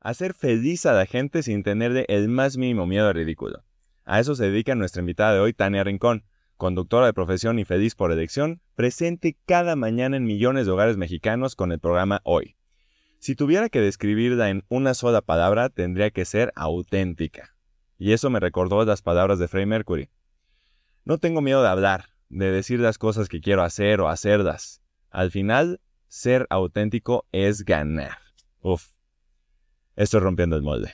Hacer feliz a la gente sin tenerle el más mínimo miedo al ridículo. A eso se dedica nuestra invitada de hoy, Tania Rincón, conductora de profesión y feliz por elección, presente cada mañana en millones de hogares mexicanos con el programa Hoy. Si tuviera que describirla en una sola palabra, tendría que ser auténtica. Y eso me recordó las palabras de Freddie Mercury. No tengo miedo de hablar, de decir las cosas que quiero hacer o hacerlas. Al final, ser auténtico es ganar. Uf. Estoy rompiendo el molde.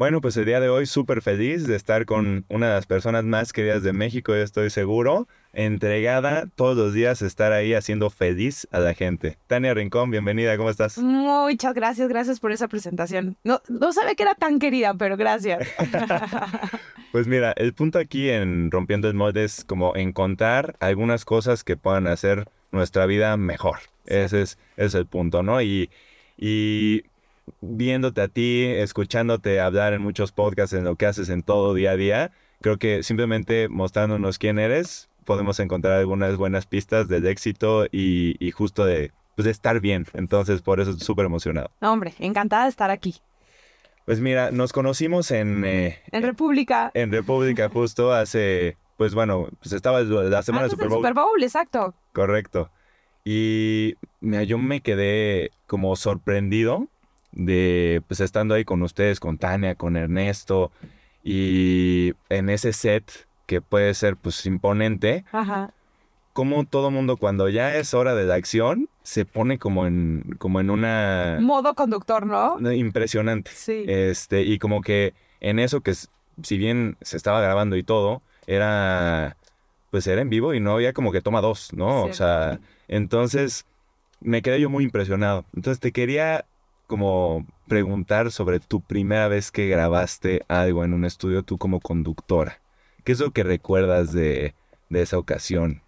Bueno, pues el día de hoy súper feliz de estar con una de las personas más queridas de México, yo estoy seguro, entregada todos los días estar ahí haciendo feliz a la gente. Tania Rincón, bienvenida, ¿cómo estás? Muchas gracias, gracias por esa presentación. No, no sabía que era tan querida, pero gracias. pues mira, el punto aquí en Rompiendo el Molde es como encontrar algunas cosas que puedan hacer nuestra vida mejor. Ese es, ese es el punto, ¿no? Y, y viéndote a ti, escuchándote hablar en muchos podcasts, en lo que haces en todo día a día, creo que simplemente mostrándonos quién eres, podemos encontrar algunas buenas pistas del éxito y, justo de, pues, de estar bien. Entonces, por eso estoy súper emocionado. hombre, encantada de estar aquí. Pues mira, nos conocimos en... Eh, en República. En República, justo hace, pues bueno, pues estaba la semana de Super Bowl. Super Bowl, exacto. Correcto. Y mira, yo me quedé como sorprendido de pues estando ahí con ustedes, con Tania, con Ernesto y en ese set que puede ser pues imponente. Ajá. Como todo mundo cuando ya es hora de la acción se pone como en como en una modo conductor, ¿no? Impresionante. Sí. Este y como que en eso que si bien se estaba grabando y todo era pues era en vivo y no había como que toma dos, ¿no? O sea, entonces me quedé yo muy impresionado. Entonces te quería como preguntar sobre tu primera vez que grabaste algo en un estudio tú como conductora. ¿Qué es lo que recuerdas de, esa ocasión?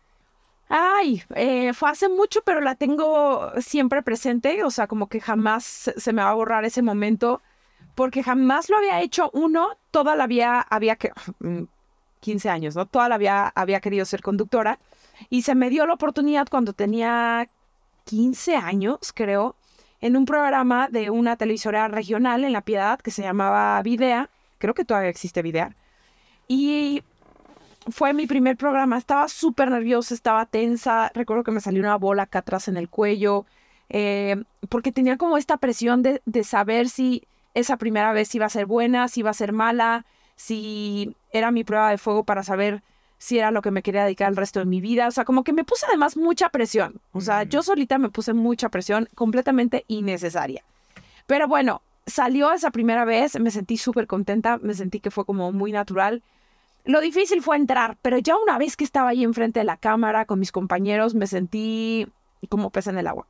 Ay, eh, fue hace mucho, pero la tengo siempre presente, o sea, como que jamás se me va a borrar ese momento, porque jamás lo había hecho uno, toda la vida había que, 15 mm, años, ¿no? Toda la vida había querido ser conductora y se me dio la oportunidad cuando tenía 15 años, creo, en un programa de una televisora regional en La Piedad que se llamaba Videa. Creo que todavía existe Videa. Y fue mi primer programa. Estaba súper nerviosa, estaba tensa. Recuerdo que me salió una bola acá atrás en el cuello. Eh, porque tenía como esta presión de, de saber si esa primera vez iba a ser buena, si iba a ser mala, si era mi prueba de fuego para saber si era lo que me quería dedicar el resto de mi vida. O sea, como que me puse además mucha presión. O sea, yo solita me puse mucha presión completamente innecesaria. Pero bueno, salió esa primera vez, me sentí súper contenta, me sentí que fue como muy natural. Lo difícil fue entrar, pero ya una vez que estaba ahí enfrente de la cámara con mis compañeros, me sentí como pez en el agua.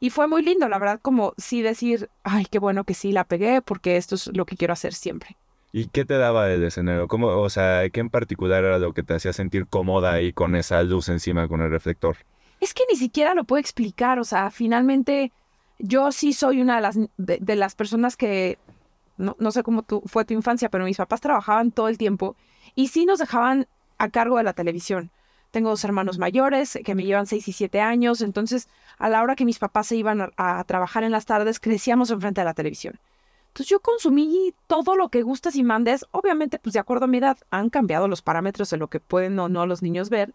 Y fue muy lindo, la verdad, como sí decir, ay, qué bueno que sí la pegué, porque esto es lo que quiero hacer siempre. ¿Y qué te daba el escenario? ¿Cómo, o sea, ¿qué en particular era lo que te hacía sentir cómoda ahí con esa luz encima, con el reflector? Es que ni siquiera lo puedo explicar. O sea, finalmente yo sí soy una de las, de, las personas que, no, no sé cómo tu, fue tu infancia, pero mis papás trabajaban todo el tiempo y sí nos dejaban a cargo de la televisión. Tengo dos hermanos mayores que me llevan seis y siete años, entonces a la hora que mis papás se iban a, a trabajar en las tardes, crecíamos enfrente de la televisión. Entonces yo consumí todo lo que gustas y mandes. Obviamente, pues de acuerdo a mi edad, han cambiado los parámetros de lo que pueden o no los niños ver.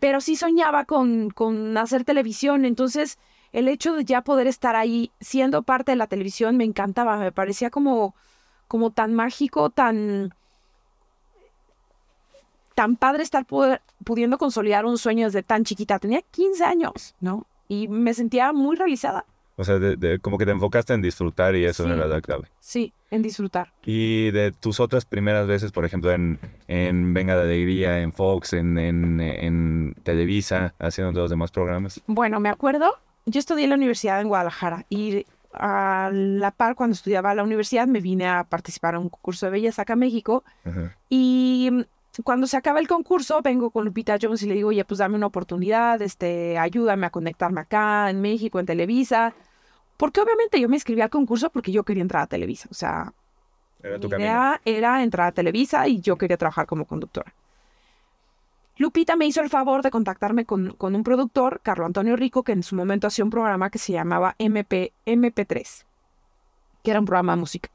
Pero sí soñaba con, con hacer televisión. Entonces, el hecho de ya poder estar ahí siendo parte de la televisión me encantaba. Me parecía como, como tan mágico, tan tan padre estar pudiendo consolidar un sueño desde tan chiquita. Tenía 15 años, ¿no? Y me sentía muy realizada. O sea, de, como que te enfocaste en disfrutar y eso era la clave. Sí, en disfrutar. Y de tus otras primeras veces, por ejemplo, en, en Venga de Alegría, en Fox, en, en, en Televisa, haciendo los demás programas. Bueno, me acuerdo, yo estudié en la universidad en Guadalajara y a la par cuando estudiaba la universidad me vine a participar en un concurso de belleza acá en México y cuando se acaba el concurso vengo con Lupita Jones y le digo, oye, pues dame una oportunidad, este, ayúdame a conectarme acá en México, en Televisa. Porque obviamente yo me inscribí al concurso porque yo quería entrar a Televisa. O sea, era mi idea era entrar a Televisa y yo quería trabajar como conductora. Lupita me hizo el favor de contactarme con, con, un productor, Carlo Antonio Rico, que en su momento hacía un programa que se llamaba MP, MP3, que era un programa de música.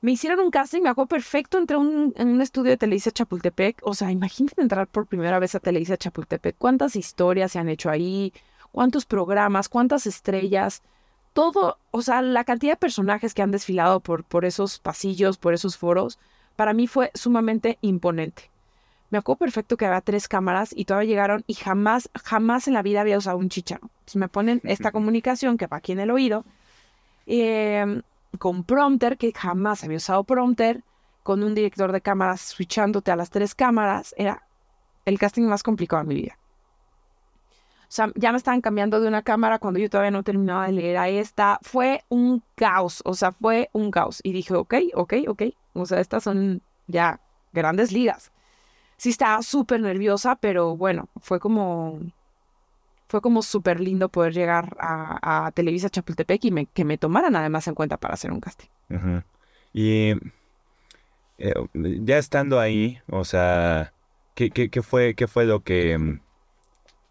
Me hicieron un casting, me acuerdo perfecto, entré un, en un estudio de Televisa Chapultepec. O sea, imagínate entrar por primera vez a Televisa Chapultepec. ¿Cuántas historias se han hecho ahí? ¿Cuántos programas? ¿Cuántas estrellas? Todo, o sea, la cantidad de personajes que han desfilado por, por esos pasillos, por esos foros, para mí fue sumamente imponente. Me acuerdo perfecto que había tres cámaras y todavía llegaron y jamás, jamás en la vida había usado un chicharo. Entonces me ponen esta comunicación que va aquí en el oído, em, con prompter, que jamás había usado prompter, con un director de cámaras switchándote a las tres cámaras. Era el casting más complicado de mi vida. O sea, ya me estaban cambiando de una cámara cuando yo todavía no terminaba de leer a esta. Fue un caos, o sea, fue un caos. Y dije, ok, ok, ok. O sea, estas son ya grandes ligas sí estaba súper nerviosa, pero bueno, fue como, fue como súper lindo poder llegar a, Televisa Chapultepec y que me tomaran además en cuenta para hacer un casting. Y eh, ya estando ahí, o sea, ¿qué, qué, fue, ¿qué fue lo que...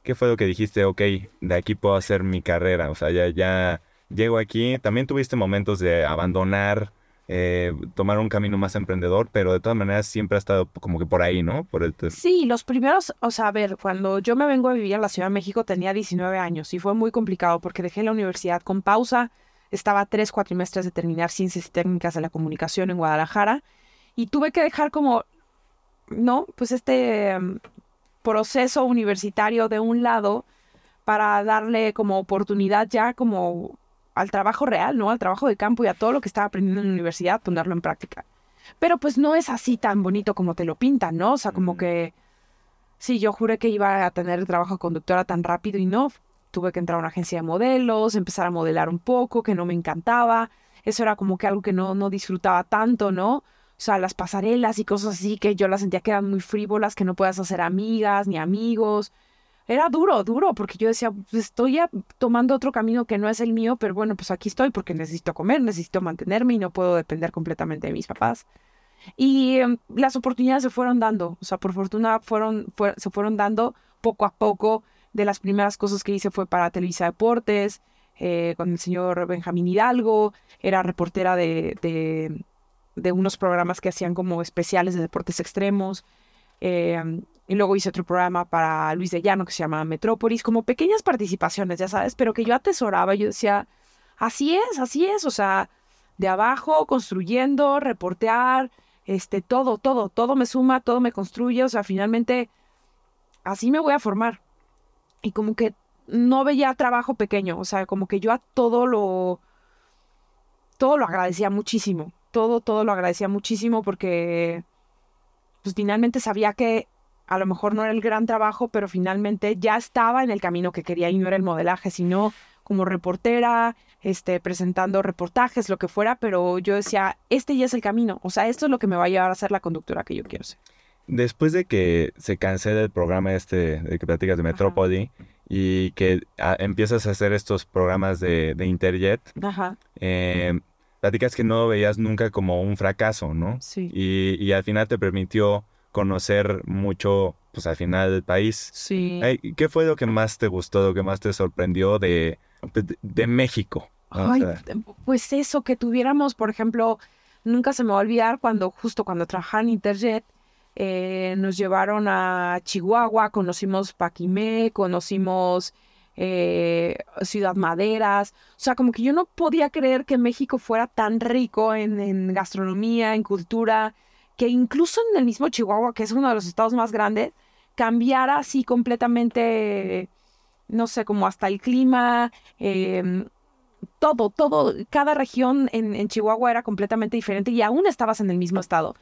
¿Qué fue lo que dijiste? Ok, de aquí puedo hacer mi carrera. O sea, ya, ya llego aquí. También tuviste momentos de abandonar eh, tomar un camino más emprendedor, pero de todas maneras siempre ha estado como que por ahí, ¿no? Por el... Sí, los primeros, o sea, a ver, cuando yo me vengo a vivir a la Ciudad de México tenía 19 años y fue muy complicado porque dejé la universidad con pausa, estaba tres cuatrimestres de terminar ciencias y técnicas de la comunicación en Guadalajara y tuve que dejar como, ¿no? Pues este em, proceso universitario de un lado para darle como oportunidad ya como al trabajo real, ¿no? Al trabajo de campo y a todo lo que estaba aprendiendo en la universidad, ponerlo en práctica. Pero pues no es así tan bonito como te lo pintan, ¿no? O sea, como que sí, yo juré que iba a tener el trabajo de conductora tan rápido y no. Tuve que entrar a una agencia de modelos, empezar a modelar un poco, que no me encantaba. Eso era como que algo que no, no disfrutaba tanto, ¿no? O sea, las pasarelas y cosas así que yo las sentía que eran muy frívolas, que no puedas hacer amigas ni amigos era duro, duro, porque yo decía, pues estoy tomando otro camino que no es el mío, pero bueno, pues aquí estoy porque necesito comer, necesito mantenerme y no puedo depender completamente de mis papás. Y em, las oportunidades se fueron dando, o sea, por fortuna fueron, se fueron dando poco a poco. De las primeras cosas que hice fue para Televisa Deportes, eh, con el señor Benjamín Hidalgo, era reportera de, de, unos programas que hacían como especiales de deportes extremos. Eh, y luego hice otro programa para Luis de Llano que se llama Metrópolis, como pequeñas participaciones, ya sabes, pero que yo atesoraba. Yo decía, así es, así es, o sea, de abajo, construyendo, reportear, este, todo, todo, todo me suma, todo me construye, o sea, finalmente así me voy a formar. Y como que no veía trabajo pequeño, o sea, como que yo a todo lo, todo lo agradecía muchísimo, todo, todo lo agradecía muchísimo porque, pues finalmente sabía que a lo mejor no era el gran trabajo, pero finalmente ya estaba en el camino que quería y no era el modelaje, sino como reportera, este, presentando reportajes, lo que fuera, pero yo decía, este ya es el camino, o sea, esto es lo que me va a llevar a ser la conductora que yo quiero ser. Después de que se cancela el programa este de que platicas de Metrópoli y que ah, empiezas a hacer estos programas de, Interjet, eh, platicas que no veías nunca como un fracaso, ¿no? Sí. Y, y al final te permitió conocer mucho, pues al final del país. Sí. ¿Qué fue lo que más te gustó, lo que más te sorprendió de, de, México? Ay, pues eso, que tuviéramos, por ejemplo, nunca se me va a olvidar cuando, justo cuando trabajaba en Interjet, eh, nos llevaron a Chihuahua, conocimos Paquimé, conocimos eh, Ciudad Maderas. O sea, como que yo no podía creer que México fuera tan rico en, en gastronomía, en cultura que incluso en el mismo Chihuahua, que es uno de los estados más grandes, cambiara así completamente, no sé, como hasta el clima, em, todo, todo, cada región en, Chihuahua era completamente diferente y aún estabas en el mismo estado.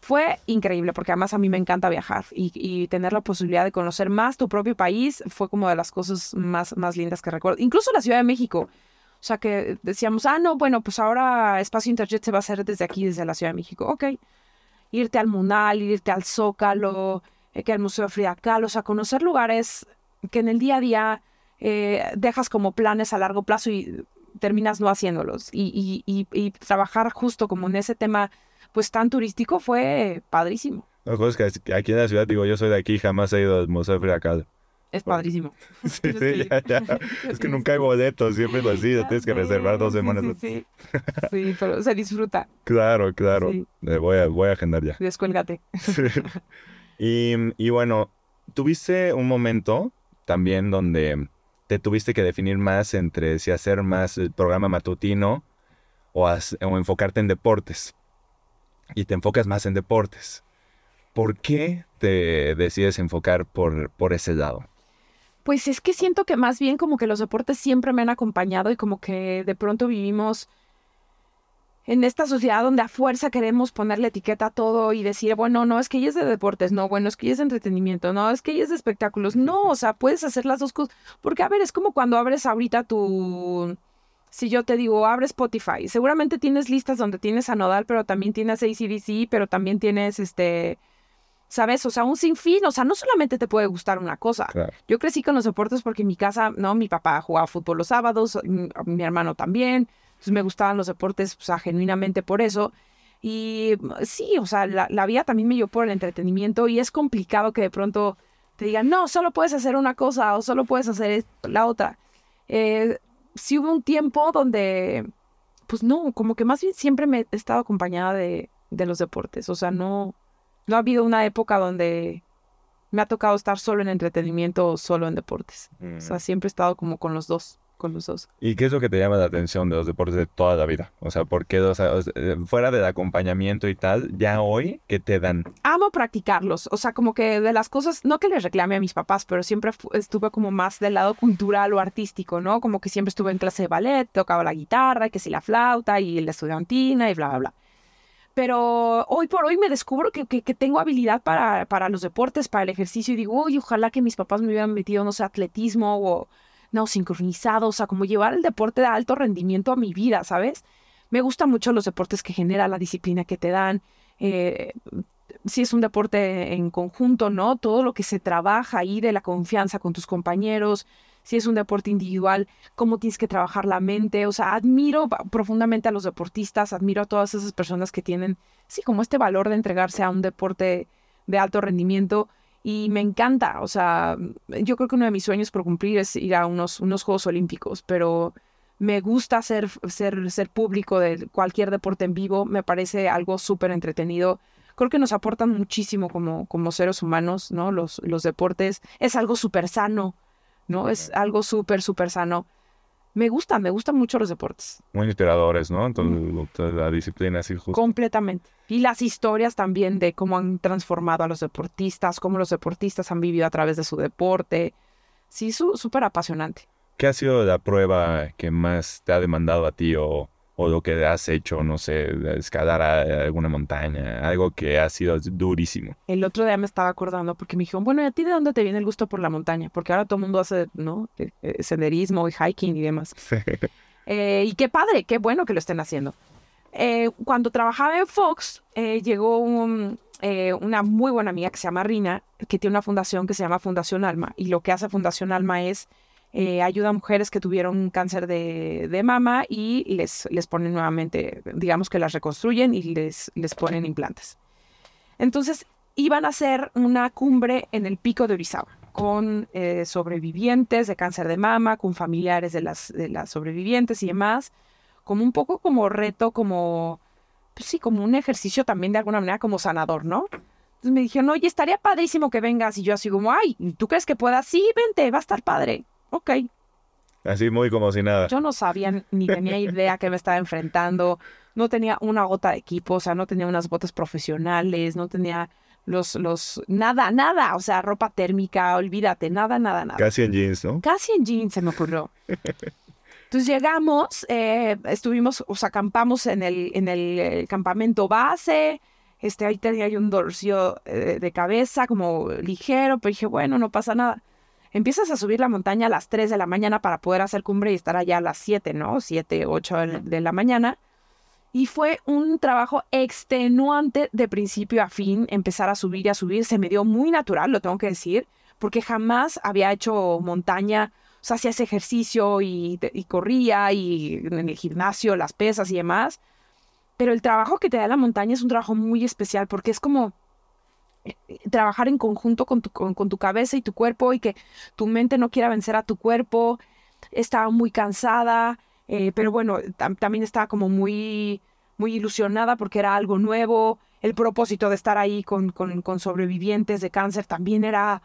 Fue increíble porque además a mí me encanta viajar y, tener la posibilidad de conocer más tu propio país fue como de las cosas más, más lindas que recuerdo. Incluso la Ciudad de México. O sea que decíamos, ah, no, bueno, pues ahora Espacio Interjet se va a hacer desde aquí, desde la Ciudad de México. Ok irte al Munal, irte al Zócalo, eh, que al Museo Frida Kahlo, o sea, conocer lugares que en el día a día eh, dejas como planes a largo plazo y terminas no haciéndolos. Y, y, y, trabajar justo como en ese tema, pues tan turístico, fue padrísimo. Cosa es que aquí en la ciudad, digo, yo soy de aquí, jamás he ido al Museo Frida Kahlo. Es padrísimo. Sí, sí, ya, ya. Es que nunca hay boletos, siempre es así, tienes que reservar dos semanas. Sí, sí. Sí, pero se disfruta. Claro, claro. Eh, voy, a, voy a agendar ya. Descuélgate. y, y bueno, tuviste un momento también donde te tuviste que definir más entre si hacer más el programa matutino o, o enfocarte en deportes. Y te enfocas más en deportes. ¿Por qué te decides enfocar por, por ese lado? Pues es que siento que más bien como que los deportes siempre me han acompañado y como que de pronto vivimos en esta sociedad donde a fuerza queremos ponerle etiqueta a todo y decir, bueno, no, es que ella es de deportes, no, bueno, es que ella es de entretenimiento, no, es que ella es de espectáculos, no, o sea, puedes hacer las dos cosas, porque a ver, es como cuando abres ahorita tu, si yo te digo, abre Spotify, seguramente tienes listas donde tienes a Nodal, pero también tienes ACDC, pero también tienes este, ¿sabes? O sea, un sinfín, o sea, no solamente te puede gustar una cosa, Claro. yo crecí con los deportes porque en mi casa, ¿no? Mi papá jugaba fútbol los sábados, mi, mi hermano también. Entonces me gustaban los deportes, o sea, genuinamente por eso. Y mm, sí, o sea, la, la vida también me llevó por el entretenimiento y es complicado que de pronto te digan, no, solo puedes hacer una cosa o solo puedes hacer la otra. Eh, sí hubo un tiempo donde, pues no, como que más bien siempre me he estado acompañada de, de los deportes. O sea, no, no ha habido una época donde me ha tocado estar solo en entretenimiento o solo en deportes. O sea, siempre he estado como con los dos, con los dos. ¿Y qué es lo que te llama la atención de los deportes de toda la vida? O sea, ¿por qué? O sea, eh, fuera del acompañamiento y tal, ya hoy, ¿qué te dan? Amo practicarlos, o sea, como que de las cosas, no que les reclame a mis papás, pero siempre estuve como más del lado cultural o artístico, ¿no? Como que siempre estuve en clase de ballet, tocaba la guitarra, que si la flauta y la estudiantina y bla, bla, bla. Pero hoy por hoy me descubro que, que, tengo habilidad para, para los deportes, para el ejercicio y digo, uy, ojalá que mis papás me hubieran metido, no sé, atletismo o, no, sincronizado, o sea, como llevar el deporte de alto rendimiento a mi vida, ¿sabes? Me gustan mucho los deportes que genera la disciplina que te dan. Eh, si es un deporte en conjunto, ¿no? Todo lo que se trabaja ahí de la confianza con tus compañeros. Si es un deporte individual, cómo tienes que trabajar la mente. O sea, admiro profundamente a los deportistas, admiro a todas esas personas que tienen, sí, como este valor de entregarse a un deporte de alto rendimiento. Y me encanta, o sea, yo creo que uno de mis sueños por cumplir es ir a unos, unos Juegos Olímpicos, pero me gusta ser, ser, ser público de cualquier deporte en vivo, me parece algo súper entretenido. Creo que nos aportan muchísimo como, como seres humanos, ¿no? Los, los deportes. Es algo súper sano, ¿no? Es algo súper, súper sano. Me gustan, me gustan mucho los deportes, Muy inspiradores, ¿no? Entonces, la disciplina así justo. completamente. Y las historias también de cómo han transformado a los deportistas, cómo los deportistas han vivido a través de su deporte. Sí, súper apasionante. ¿Qué ha sido la prueba que más te ha demandado a ti o, o lo que has hecho, no sé, escalar a alguna montaña? Algo que ha sido durísimo. El otro día me estaba acordando porque me dijeron, bueno, ¿y a ti de dónde te viene el gusto por la montaña? Porque ahora todo el mundo hace, ¿no? Eh, eh, senderismo y hiking y demás. Eh, y qué padre, qué bueno que lo estén haciendo. Eh, cuando trabajaba en Fox, eh, llegó un, eh, una muy buena amiga que se llama Rina, que tiene una fundación que se llama Fundación Alma. Y lo que hace Fundación Alma es eh, ayuda a mujeres que tuvieron cáncer de, de mama y les, les ponen nuevamente, digamos que las reconstruyen y les, les ponen implantes. Entonces, iban a hacer una cumbre en el pico de Orizaba con eh, sobrevivientes de cáncer de mama, con familiares de las, de las sobrevivientes y demás, como un poco como reto, como, pues sí, como un ejercicio también de alguna manera como sanador, ¿no? Entonces me dijeron, oye, estaría padrísimo que vengas. Y yo así como, ay, ¿tú crees que puedas? Sí, vente, va a estar padre. Ok. Así muy como si nada. Yo no sabía ni tenía idea que me estaba enfrentando. No tenía una gota de equipo, o sea, no tenía unas botas profesionales, no tenía los, los, nada, nada, o sea, ropa térmica, olvídate, nada, nada, nada. Casi en jeans, ¿no? Casi en jeans se me ocurrió. Entonces llegamos, eh, estuvimos, o sea, acampamos en el, en el, campamento base. Este, ahí tenía yo un dolorcillo eh, de cabeza, como ligero, pero dije, bueno, no pasa nada. Empiezas a subir la montaña a las 3 de la mañana para poder hacer cumbre y estar allá a las 7, ¿no? 7, 8 de- la mañana. Y fue un trabajo extenuante de principio a fin, empezar a subir y a subir. Se me dio muy natural, lo tengo que decir, porque jamás había hecho montaña. O sea, hacía ese ejercicio y, y corría y en el gimnasio, las pesas y demás. Pero el trabajo que te da la montaña es un trabajo muy especial porque es como trabajar en conjunto con tu, con, tu cabeza y tu cuerpo y que tu mente no quiera vencer a tu cuerpo. Estaba muy cansada, eh, pero bueno, también estaba como muy, muy ilusionada porque era algo nuevo. El propósito de estar ahí con, con, con sobrevivientes de cáncer también era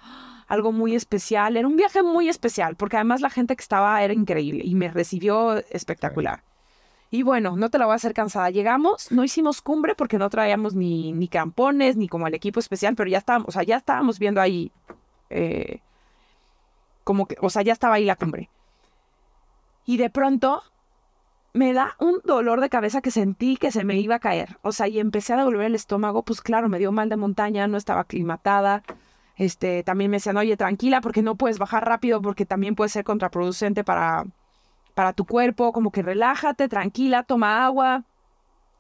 algo muy especial. Era un viaje muy especial porque además la gente que estaba era increíble y me recibió espectacular. Y bueno, no te la voy a hacer cansada. Llegamos, no hicimos cumbre porque no traíamos ni, ni campones, ni como el equipo especial, pero ya estábamos, o sea, ya estábamos viendo ahí, eh, como que, o sea, ya estaba ahí la cumbre. Y de pronto me da un dolor de cabeza que sentí que se me iba a caer. O sea, y empecé a devolver el estómago, pues claro, me dio mal de montaña, no estaba aclimatada. Este, también me decían, oye, tranquila, porque no puedes bajar rápido, porque también puede ser contraproducente para, para tu cuerpo, como que relájate, tranquila, toma agua,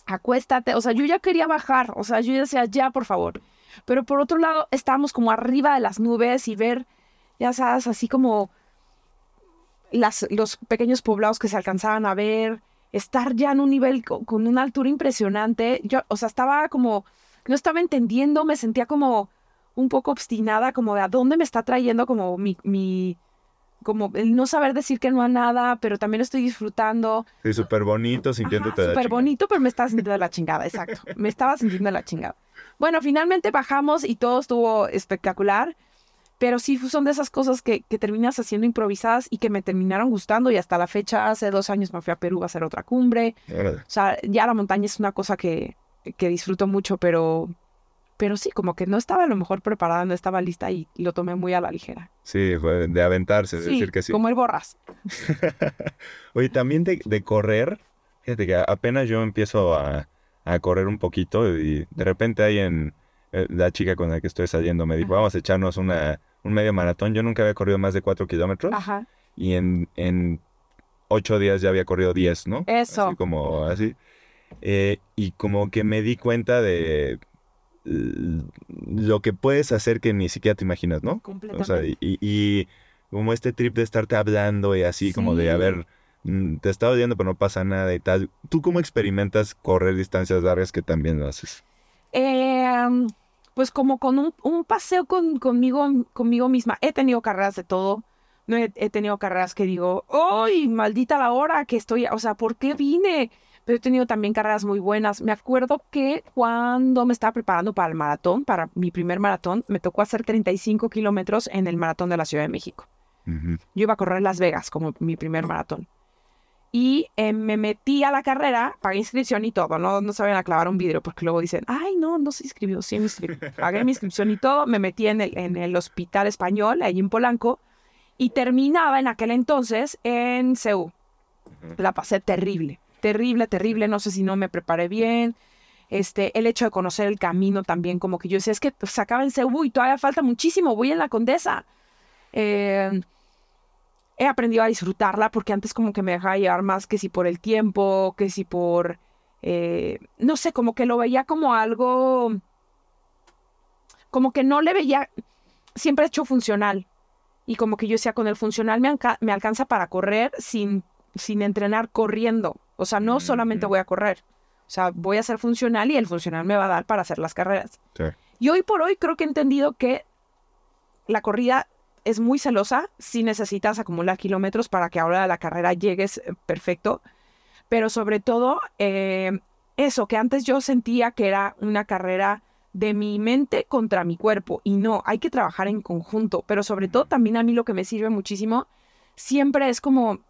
acuéstate. O sea, yo ya quería bajar, o sea, yo decía, ya, por favor. Pero por otro lado, estábamos como arriba de las nubes y ver, ya sabes, así como las, los pequeños poblados que se alcanzaban a ver, estar ya en un nivel con, una altura impresionante. Yo, o sea, estaba como, no estaba entendiendo, me sentía como un poco obstinada, como de a dónde me está trayendo como mi como el no saber decir que no a nada, pero también estoy disfrutando. Sí, súper bonito, sintiéndote Súper bonito, pero me estaba sintiendo de la chingada, exacto. Me estaba sintiendo de la chingada. Bueno, finalmente bajamos y todo estuvo espectacular, pero sí son de esas cosas que, que terminas haciendo improvisadas y que me terminaron gustando y hasta la fecha, hace dos años me fui a Perú a hacer otra cumbre. O sea, ya la montaña es una cosa que, que disfruto mucho, pero pero sí, como que no estaba a lo mejor preparada, no estaba lista y lo tomé muy a la ligera. Sí, fue de aventarse, de decir que sí. Como el borras. Oye, también de, de, correr, fíjate que apenas yo empiezo a, a, correr un poquito y de repente hay en eh, la chica con la que estoy saliendo me dijo, vamos a echarnos una, un medio maratón. Yo nunca había corrido más de cuatro kilómetros. Ajá. Y en, en ocho días ya había corrido diez, ¿no? Eso. Así como así. Eh, y como que me di cuenta de lo que puedes hacer que ni siquiera te imaginas, ¿no? Completamente. O sea, y, como este trip de estarte hablando y así, como de, a ver, mm, te está odiando pero no pasa nada y tal. ¿Tú cómo experimentas correr distancias largas que también lo haces? Em, pues como con un, paseo con, conmigo, conmigo misma. He tenido carreras de todo. No he, he tenido carreras que digo, ¡ay, maldita la hora que estoy! O sea, ¿por qué vine? Pero he tenido también carreras muy buenas. Me acuerdo que cuando me estaba preparando para el maratón, para mi primer maratón, me tocó hacer 35 kilómetros en el maratón de la Ciudad de México. Yo iba a correr Las Vegas como mi primer maratón. Y eh, me metí a la carrera, pagué inscripción y todo, no, no sabían a clavar un vidrio porque luego dicen, ay, no, no se inscribió, sí me inscribí. Pagué mi inscripción y todo, me metí en el, en el hospital español, ahí en Polanco, y terminaba en aquel entonces en Ceú. La pasé terrible terrible, terrible, no sé si no me preparé bien. Este, el hecho de conocer el camino también, como que yo decía, es que se acaba en Cebu y todavía falta muchísimo, voy en la Condesa. Eh, he aprendido a disfrutarla porque antes como que me dejaba llevar más que si por el tiempo, que si por, eh, no sé, como que lo veía como algo, como que no le veía, siempre he hecho funcional. Y como que yo decía, con el funcional me, me alcanza para correr sin, sin entrenar corriendo. O sea, no solamente voy a correr. O sea, voy a ser funcional y el funcional me va a dar para hacer las carreras. Y hoy por hoy creo que he entendido que la corrida es muy celosa. Si necesitas acumular kilómetros para que ahora la carrera llegues eh, perfecto. Pero sobre todo, eh, eso, que antes yo sentía que era una carrera de mi mente contra mi cuerpo. Y no, hay que trabajar en conjunto. Pero sobre todo también a mí lo que me sirve muchísimo siempre es como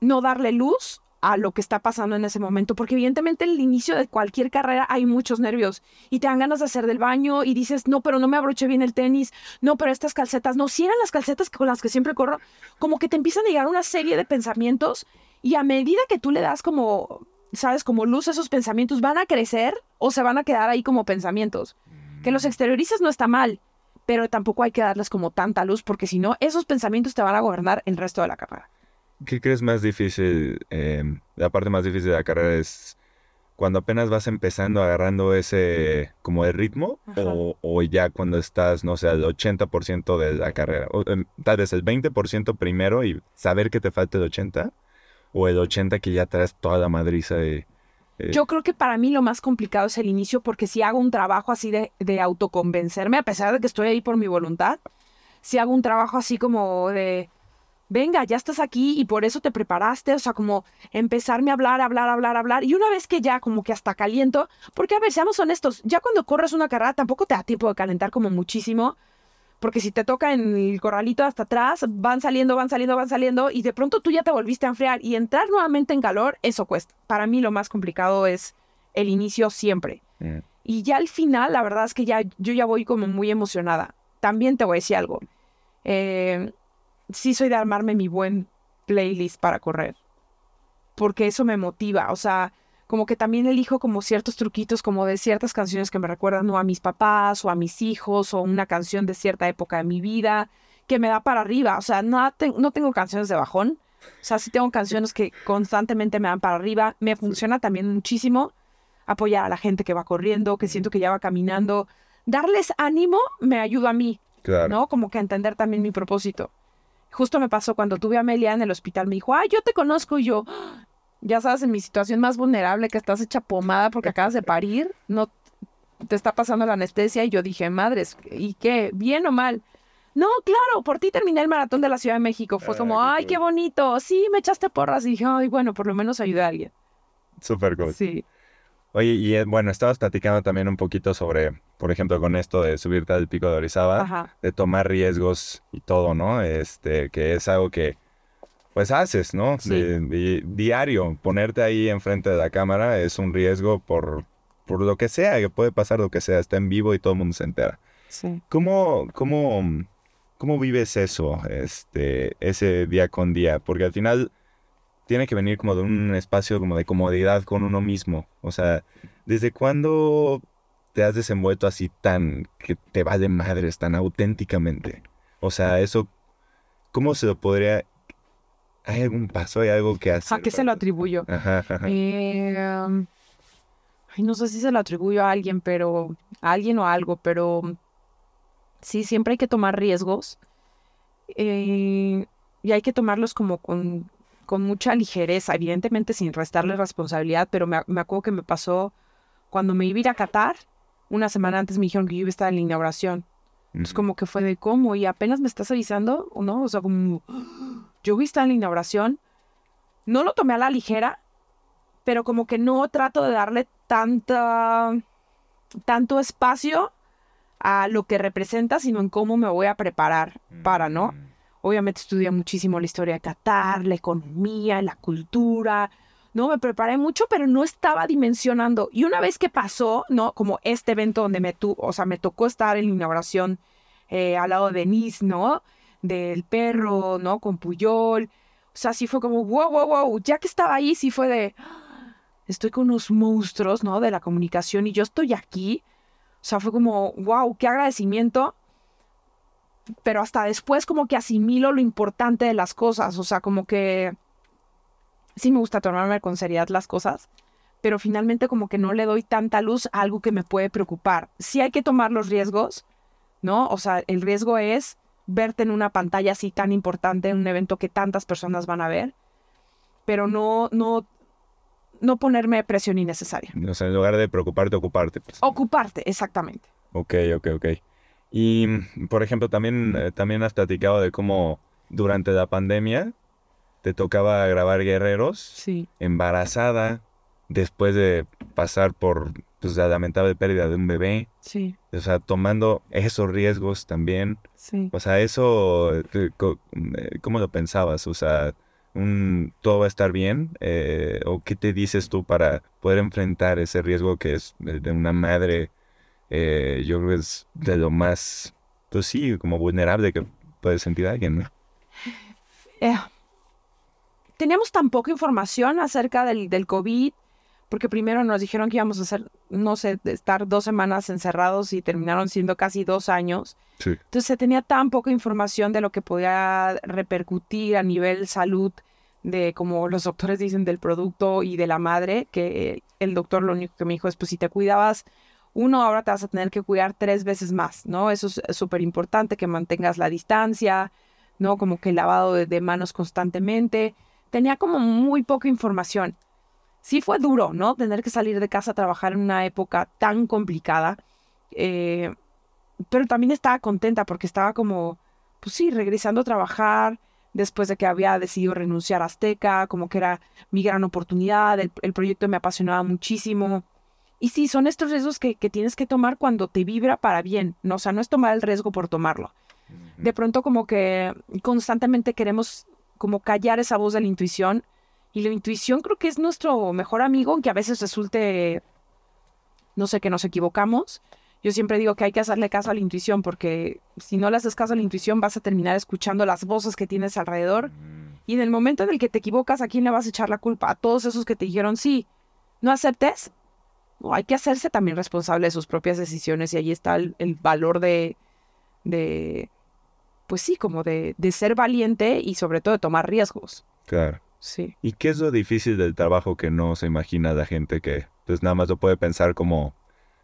no darle luz a lo que está pasando en ese momento, porque evidentemente en el inicio de cualquier carrera hay muchos nervios y te dan ganas de hacer del baño y dices, no, pero no me abroché bien el tenis, no, pero estas calcetas, no, si eran las calcetas con las que siempre corro, como que te empiezan a llegar una serie de pensamientos y a medida que tú le das como, sabes, como luz a esos pensamientos, van a crecer o se van a quedar ahí como pensamientos. Que los exteriorices no está mal, pero tampoco hay que darles como tanta luz porque si no, esos pensamientos te van a gobernar el resto de la carrera. ¿Qué crees más difícil? Em, la parte más difícil de la carrera es cuando apenas vas empezando agarrando ese como el ritmo o, ya cuando estás, no sé, al 80% de la carrera. O, em, tal vez el 20% primero y saber que te falta el 80 o el 80 que ya traes toda la madriza de... Eh, Yo creo que para mí lo más complicado es el inicio porque si hago un trabajo así de, de autoconvencerme, a pesar de que estoy ahí por mi voluntad, si hago un trabajo así como de, venga, ya estás aquí y por eso te preparaste, o sea, como empezarme a hablar, hablar, hablar, hablar. Y una vez que ya como que hasta caliento, porque a ver, seamos honestos, ya cuando corres una carrera tampoco te da tiempo de calentar como muchísimo. Porque si te toca en el corralito hasta atrás, van saliendo, van saliendo, van saliendo, y de pronto tú ya te volviste a enfriar y entrar nuevamente en calor, eso cuesta. Para mí lo más complicado es el inicio siempre. mm, Y ya al final, la verdad es que ya yo ya voy como muy emocionada. También te voy a decir algo. Eh, sí soy de armarme mi buen playlist para correr. Porque eso me motiva. O sea, como que también elijo como ciertos truquitos, como de ciertas canciones que me recuerdan o a mis papás o a mis hijos o una canción de cierta época de mi vida que me da para arriba. O sea, no, te- no tengo canciones de bajón. O sea, sí tengo canciones que constantemente me dan para arriba. Me funciona también muchísimo apoyar a la gente que va corriendo, que siento que ya va caminando. Darles ánimo me ayuda a mí, claro. ¿no? Como que entender también mi propósito. Justo me pasó cuando tuve a Amelia en el hospital, me dijo, ay, yo te conozco, y yo, "Ah, ya sabes, en mi situación más vulnerable, que estás hecha pomada porque acabas de parir, no te está pasando la anestesia, y yo dije, madres, ¿y qué? ¿Bien o mal? No, claro, por ti terminé el maratón de la Ciudad de México. Fue Ay, como, ay, qué bonito. Sí, me echaste porras. Y dije, ay, bueno, por lo menos ayudé a alguien. Súper cool. Sí. Oye, y eh, bueno, estabas platicando también un poquito sobre, por ejemplo, con esto de subirte al pico de Orizaba, Ajá. de tomar riesgos y todo, ¿no? Este, que es algo que, pues, haces, ¿no? Sí. De- diario, ponerte ahí enfrente de la cámara es un riesgo por, por lo que sea, que puede pasar lo que sea, está en vivo y todo el mundo se entera. Sí. ¿Cómo, cómo, cómo vives eso, este, ese día con día? Porque al final tiene que venir como de un espacio como de comodidad con uno mismo. O sea, ¿desde cuándo te has desenvuelto así tan, que te vale madres, tan auténticamente? O sea, eso, ¿cómo se lo podría... ¿Hay algún paso? ¿Hay algo que hacer? ¿A qué se lo atribuyo? Ajá, ajá. Eh, um, ay, no sé si se lo atribuyo a alguien, pero a alguien o a algo, pero sí, siempre hay que tomar riesgos eh, y hay que tomarlos como con, con mucha ligereza, evidentemente sin restarle responsabilidad, pero me, me acuerdo que me pasó cuando me iba a ir a Qatar, una semana antes me dijeron que yo iba a estar en la inauguración. Entonces Ujú. como que fue de cómo y apenas me estás avisando, ¿o no? O sea, como yo voy a estar en la inauguración. No lo tomé a la ligera, pero como que no trato de darle tanta tanto espacio a lo que representa, sino en cómo me voy a preparar para, ¿no? Mm. Obviamente estudié muchísimo la historia de Qatar, la economía, la cultura, ¿no? Me preparé mucho, pero no estaba dimensionando. Y una vez que pasó, ¿no? Como este evento donde me, tu, o sea, me tocó estar en la inauguración eh, al lado de Denise, ¿no? Del perro, ¿no? Con Puyol. O sea, sí fue como, wow, wow, wow. Ya que estaba ahí, sí fue de, "Ah, estoy con unos monstruos, ¿no? De la comunicación y yo estoy aquí. O sea, fue como, wow, qué agradecimiento pero hasta después como que asimilo lo importante de las cosas, o sea, como que sí me gusta tomarme con seriedad las cosas, pero finalmente como que no le doy tanta luz a algo que me puede preocupar. Sí hay que tomar los riesgos, ¿no? O sea, el riesgo es verte en una pantalla así tan importante, en un evento que tantas personas van a ver, pero no, no, no ponerme presión innecesaria. O sea, en lugar de preocuparte, ocuparte. pues. Ocuparte, exactamente. Ok, ok, ok. Y, mm, por ejemplo, también, eh, también has platicado de cómo durante la pandemia te tocaba grabar guerreros Sí, embarazada después de pasar por pues, la lamentable pérdida de un bebé. sí, O sea, tomando esos riesgos también. sí. O sea, eso, eh, co- eh, ¿cómo lo pensabas? O sea, un, ¿todo va a estar bien? Eh, ¿O qué te dices tú para poder enfrentar ese riesgo que es de una madre? Eh, yo creo que es de lo más, pues sí, como vulnerable que puede sentir alguien, ¿no? Eh, teníamos tan poca información acerca del, del COVID, porque primero nos dijeron que íbamos a hacer, no sé, estar dos semanas encerrados y terminaron siendo casi dos años. Sí. Entonces se tenía tan poca información de lo que podía repercutir a nivel salud, de como los doctores dicen del producto y de la madre, que el doctor lo único que me dijo es, pues si te cuidabas uno, ahora te vas a tener que cuidar tres veces más, ¿no? Eso es súper importante, que mantengas la distancia, ¿no? Como que lavado de, de manos constantemente. Tenía como muy poca información. sí fue duro, ¿no? Tener que salir de casa a trabajar en una época tan complicada. Eh, pero también estaba contenta porque estaba como, pues sí, regresando a trabajar después de que había decidido renunciar a Azteca, como que era mi gran oportunidad, el, proyecto me apasionaba muchísimo. Y sí, son estos riesgos que, que, tienes que tomar cuando te vibra para bien, ¿no? O sea, no es tomar el riesgo por tomarlo. De pronto como que constantemente queremos como callar esa voz de la intuición y la intuición creo que es nuestro mejor amigo, aunque a veces resulte, no sé, que nos equivocamos. Yo siempre digo que hay que hacerle caso a la intuición porque si no le haces caso a la intuición vas a terminar escuchando las voces que tienes alrededor. Y en el momento en el que te equivocas, ¿a quién le vas a echar la culpa? A todos esos que te dijeron sí. No aceptes. Hay que hacerse también responsable de sus propias decisiones y ahí está el, valor de, de, pues sí, como de, de ser valiente y sobre todo de tomar riesgos. Claro. Sí. ¿Y qué es lo difícil del trabajo que no se imagina la gente que pues nada más lo puede pensar como,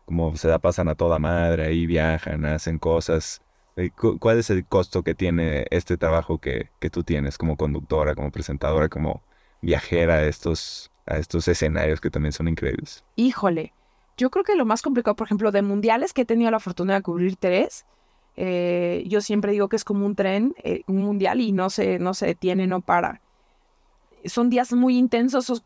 como se la pasan a toda madre, ahí viajan, hacen cosas? Eh, ¿Cuál es el costo que tiene este trabajo que, que tú tienes como conductora, como presentadora, como viajera a estos, a estos escenarios que también son increíbles? Híjole, yo creo que lo más complicado, por ejemplo, de mundiales que he tenido la fortuna de cubrir tres, eh, yo siempre digo que es como un tren, eh, un mundial y no se, no se detiene, no para son días muy intensos, esos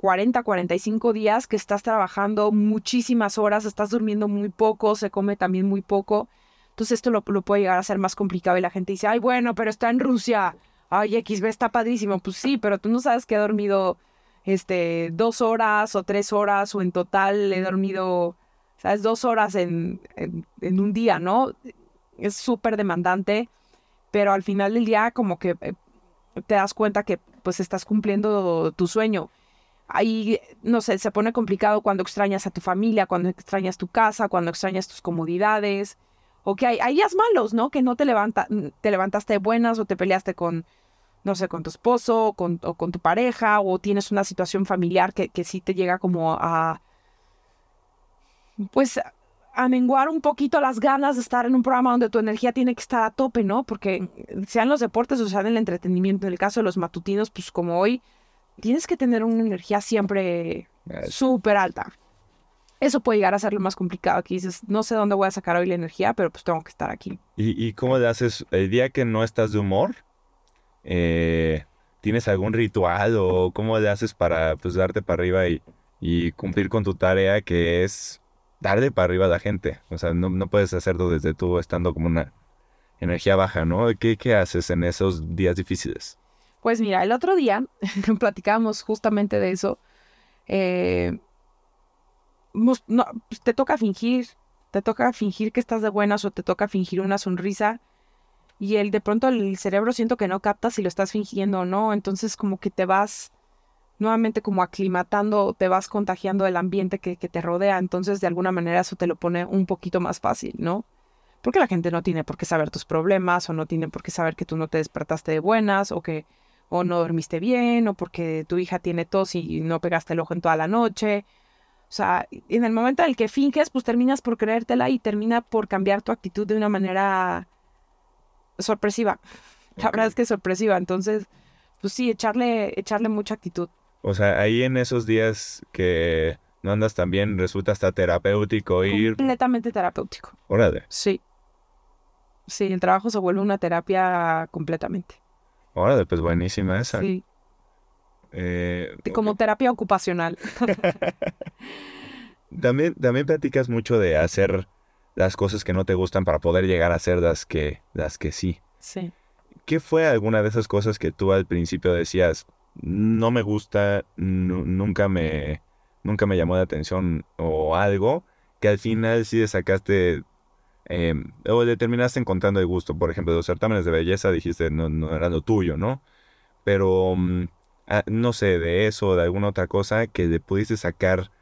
40, 45 días que estás trabajando muchísimas horas, estás durmiendo muy poco, se come también muy poco. Entonces esto lo, puede llegar a ser más complicado y la gente dice, ay, bueno, pero está en Rusia. Ay, XB está padrísimo. Pues sí, pero tú no sabes que he dormido este, dos horas o tres horas o en total he dormido, ¿sabes? Dos horas en, en un día, ¿no? Es súper demandante, pero al final del día como que eh, te das cuenta que pues estás cumpliendo tu sueño. Ahí, no sé, se pone complicado cuando extrañas a tu familia, cuando extrañas tu casa, cuando extrañas tus comodidades. O que hay, hay días malos, ¿no? Que no te, levanta, te levantaste buenas o te peleaste con, no sé, con tu esposo con, o con tu pareja o tienes una situación familiar que, que sí te llega como a, pues, a menguar un poquito las ganas de estar en un programa donde tu energía tiene que estar a tope, ¿no? Porque sean los deportes o sean el entretenimiento, en el caso de los matutinos, pues como hoy, tienes que tener una energía siempre súper alta. Eso puede llegar a ser lo más complicado. Aquí dices, no sé dónde voy a sacar hoy la energía, pero pues tengo que estar aquí. ¿Y, cómo le haces el día que no estás de humor? Eh, ¿Tienes algún ritual o cómo le haces para pues darte para arriba y, cumplir con tu tarea que es darle para arriba a la gente. O sea, no, puedes hacerlo desde tú estando como una energía baja, ¿no? ¿Qué, qué haces en esos días difíciles? Pues mira, el otro día platicábamos justamente de eso. Eh, pues te toca fingir, te toca fingir que estás de buenas o te toca fingir una sonrisa y el de pronto el cerebro siento que no capta si lo estás fingiendo o no, entonces como que te vas nuevamente como aclimatando, te vas contagiando el ambiente que, te rodea, entonces de alguna manera eso te lo pone un poquito más fácil, ¿no? Porque la gente no tiene por qué saber tus problemas o no tiene por qué saber que tú no te despertaste de buenas o que o no dormiste bien o porque tu hija tiene tos y no pegaste el ojo en toda la noche. O sea, en el momento en el que finges, pues terminas por creértela y termina por cambiar tu actitud de una manera sorpresiva. La verdad es que es sorpresiva. Entonces, pues sí, echarle, echarle mucha actitud. O sea, ahí en esos días que no andas tan bien, resulta hasta terapéutico ir. Completamente terapéutico. Órale. Sí. Sí, el trabajo se vuelve una terapia completamente. Órale, pues buenísima esa. Sí. Eh, Como terapia ocupacional. también, también platicas mucho de hacer las cosas que no te gustan para poder llegar a hacer las que, las que sí. Sí. ¿Qué fue alguna de esas cosas que tú al principio decías, no me gusta, nunca me nunca me llamó la atención o algo que al final sí sacaste eh, o le terminaste encontrando el gusto. Por ejemplo, los certámenes de belleza dijiste no, no era lo tuyo, ¿no? Pero mm, ah, no sé, de eso o de alguna otra cosa que le pudiste sacar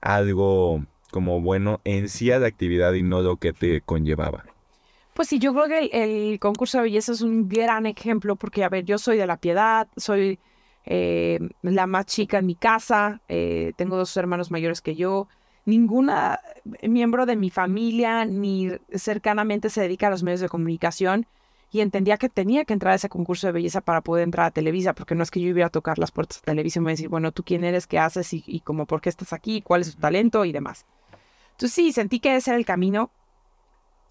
algo como bueno en sí a la actividad y no lo que te conllevaba. Pues sí, yo creo que el concurso de belleza es un gran ejemplo porque, a ver, yo soy de la piedad, soy eh, la más chica en mi casa, eh, tengo dos hermanos mayores que yo. Ninguna miembro de mi familia ni cercanamente se dedica a los medios de comunicación. y entendía que tenía que entrar a ese concurso de belleza para poder entrar a Televisa, porque no es que yo iba a tocar las puertas de Televisa y me decir, bueno, tú quién eres, qué haces y, y como por qué estás aquí, cuál es tu talento y demás. Entonces sí, sentí que ese era el camino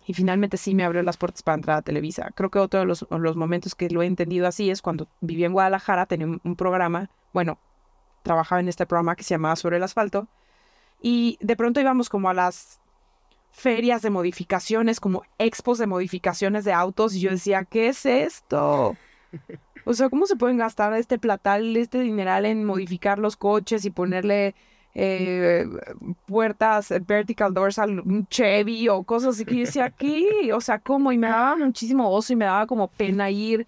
y finalmente sí me abrió las puertas para entrar a Televisa. Creo que otro de los, los momentos que lo he entendido así es cuando vivía en Guadalajara, tenía un, un programa, bueno, trabajaba en este programa que se llamaba Sobre el Asfalto y de pronto íbamos como a las ferias de modificaciones, como expos de modificaciones de autos, y yo decía, ¿qué es esto? O sea, ¿cómo se pueden gastar este platal, este dineral en modificar los coches y ponerle eh, puertas, eh, vertical doors al un Chevy o cosas así que yo decía, ¿qué? O sea, ¿cómo? Y me daba muchísimo oso y me daba como pena ir.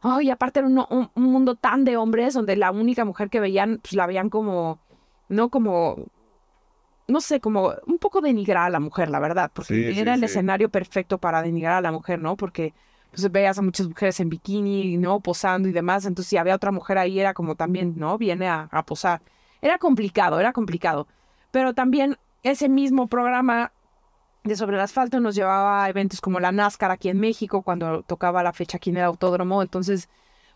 Ay, aparte era un, un, un mundo tan de hombres donde la única mujer que veían, pues la veían como, no como no sé, como un poco denigrar a la mujer, la verdad, porque Sí, sí, era el sí. escenario perfecto para denigrar a la mujer, ¿no? Porque pues veías a muchas mujeres en bikini, ¿no? Posando y demás, entonces si había otra mujer ahí era como también, ¿no? Viene a, a posar. Era complicado, era complicado. Pero también ese mismo programa de Sobre el Asfalto nos llevaba a eventos como la NASCAR aquí en México, cuando tocaba la fecha aquí en el autódromo, entonces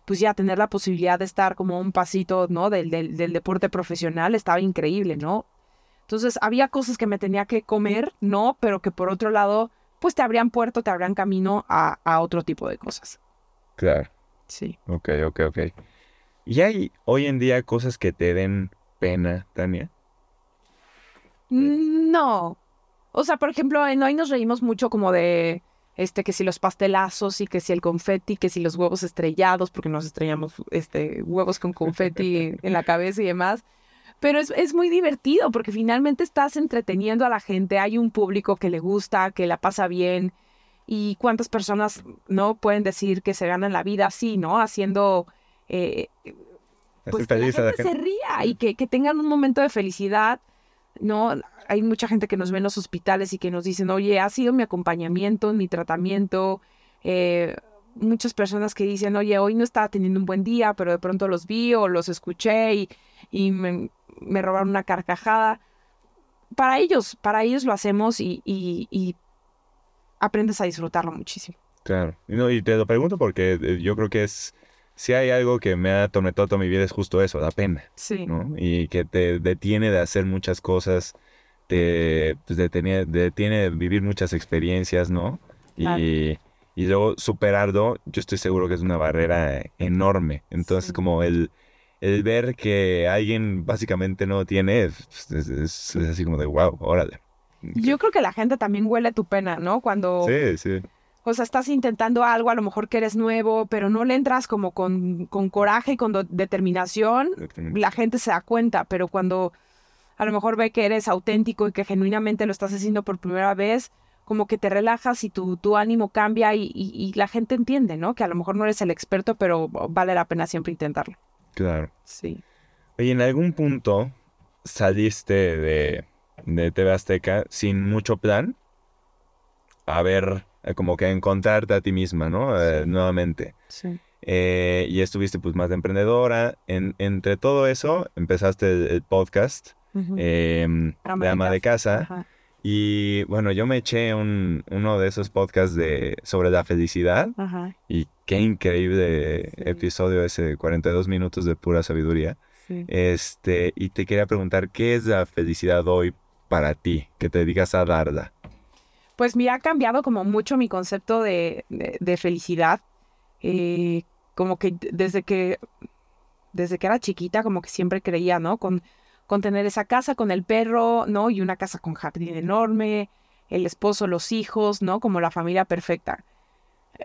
pues ya tener la posibilidad de estar como un pasito, ¿no? Del, del, del deporte profesional estaba increíble, ¿no? Entonces había cosas que me tenía que comer, ¿no? Pero que por otro lado, pues te abrían puerto, te abrían camino a, a otro tipo de cosas. Claro. Sí. Ok, ok, ok. ¿Y hay hoy en día cosas que te den pena, Tania? No. O sea, por ejemplo, en hoy nos reímos mucho como de este que si los pastelazos y que si el confeti, que si los huevos estrellados, porque nos estrellamos este huevos con confeti en la cabeza y demás. Pero es, es muy divertido porque finalmente estás entreteniendo a la gente, hay un público que le gusta, que la pasa bien y cuántas personas no pueden decir que se ganan la vida así, ¿no? Haciendo eh, pues que la gente se ría y que, que tengan un momento de felicidad, ¿no? Hay mucha gente que nos ve en los hospitales y que nos dicen, oye, ha sido mi acompañamiento, mi tratamiento. Eh, muchas personas que dicen, oye, hoy no estaba teniendo un buen día, pero de pronto los vi o los escuché y, y me, me robaron una carcajada. Para ellos, para ellos lo hacemos y, y, y aprendes a disfrutarlo muchísimo. Claro. Y, no, y te lo pregunto porque eh, yo creo que es... Si hay algo que me ha atormentado toda mi vida es justo eso, la pena, Sí. ¿no? Y que te detiene de hacer muchas cosas, te pues, detiene, detiene de vivir muchas experiencias, ¿no? Y, Claro. y luego superarlo, yo estoy seguro que es una barrera enorme. Entonces, Sí. como el, el ver que alguien básicamente no tiene, es, es- es- es así como de, wow, órale. Yo creo que la gente también huele tu pena, ¿no? Cuando... Sí, sí. O sea, estás intentando algo, a lo mejor que eres nuevo, pero no le entras como con, con coraje y con determinación, la gente se da cuenta, pero cuando a lo mejor ve que eres auténtico y que genuinamente lo estás haciendo por primera vez, como que te relajas y tu, tu ánimo cambia y, y- y la gente entiende, ¿no? Que a lo mejor no eres el experto, pero vale la pena siempre intentarlo. Claro. Sí. Oye, en algún punto saliste de, de TV Azteca sin mucho plan. A ver, eh, como que encontrarte a ti misma, ¿no? Eh, nuevamente. Sí. Eh, y estuviste pues más de emprendedora. En- entre todo eso, empezaste el, el podcast Ujú. em, Ama de Ama de Casa. Ajá. Y bueno, yo me eché un, uno de esos podcasts de, sobre la felicidad. Ajá. Y qué increíble Sí. episodio ese de 42 minutos de pura sabiduría. Sí. Este, y te quería preguntar, ¿qué es la felicidad hoy para ti? Que te digas a darla. Pues mira, ha cambiado como mucho mi concepto de, de- felicidad. Eh, como que desde que desde que era chiquita, como que siempre creía, ¿no? Con, con tener esa casa con el perro, ¿no? Y una casa con jardín enorme, el esposo, los hijos, ¿no? Como la familia perfecta.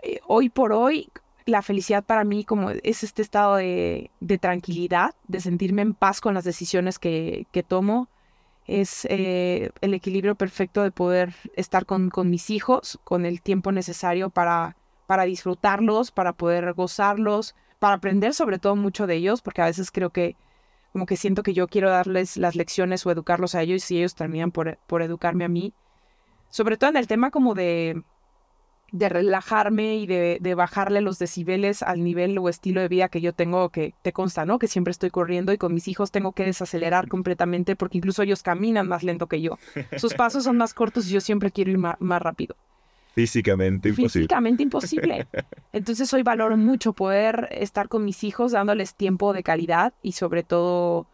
Eh, hoy por hoy, la felicidad para mí como es este estado de, de tranquilidad, de sentirme en paz con las decisiones que, que tomo, es eh, el equilibrio perfecto de poder estar con, con mis hijos, con el tiempo necesario para, para disfrutarlos, para poder gozarlos, para aprender sobre todo mucho de ellos, porque a veces creo que como que siento que yo quiero darles las lecciones o educarlos a ellos y ellos terminan por, por educarme a mí. Sobre todo en el tema como de, de relajarme y de, de bajarle los decibeles al nivel o estilo de vida que yo tengo, que te consta, ¿no? Que siempre estoy corriendo y con mis hijos tengo que desacelerar completamente porque incluso ellos caminan más lento que yo. Sus pasos son más cortos y yo siempre quiero ir ma- más, rápido. Físicamente imposible. Físicamente imposible. Entonces hoy valoro mucho poder estar con mis hijos, dándoles tiempo de calidad y sobre todo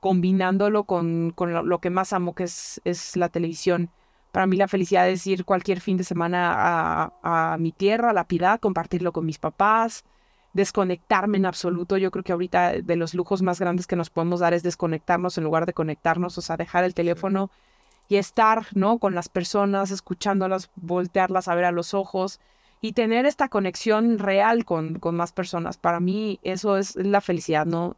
combinándolo con, con lo, que más amo, que es, es la televisión. Para mí la felicidad es ir cualquier fin de semana a, a mi tierra, a la piedad, compartirlo con mis papás, desconectarme en absoluto. Yo creo que ahorita de los lujos más grandes que nos podemos dar es desconectarnos en lugar de conectarnos, o sea, dejar el teléfono y estar, ¿no? Con las personas, escuchándolas, voltearlas a ver a los ojos y tener esta conexión real con, con más personas. Para mí eso es la felicidad, no,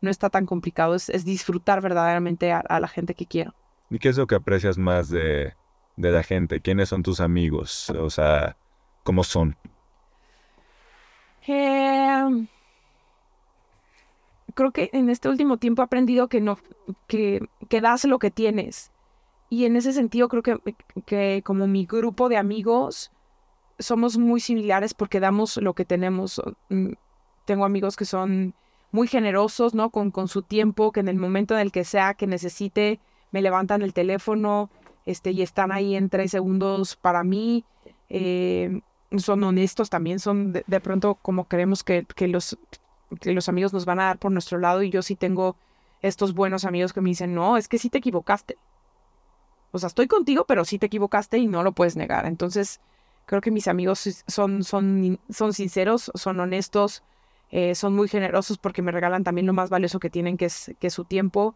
no está tan complicado, es, disfrutar verdaderamente a, la gente que quiero. ¿Y qué es lo que aprecias más de, de la gente? ¿Quiénes son tus amigos? O sea, ¿cómo son? Eh, creo que en este último tiempo he aprendido que no, que, que das lo que tienes y en ese sentido creo que, que como mi grupo de amigos somos muy similares porque damos lo que tenemos. Mm, tengo amigos que son muy generosos, ¿no? Con, con su tiempo, que en el momento en el que sea que necesite, me levantan el teléfono este, y están ahí en tres segundos para mí. Eh, son honestos también, son de, pronto como creemos que, que, los, que los amigos nos van a dar por nuestro lado y yo sí tengo estos buenos amigos que me dicen, no, es que sí te equivocaste. O sea, estoy contigo, pero sí te equivocaste y no lo puedes negar. Entonces, creo que mis amigos son, son, son sinceros, son honestos, eh, son muy generosos porque me regalan también lo más valioso que tienen, que es, que su tiempo.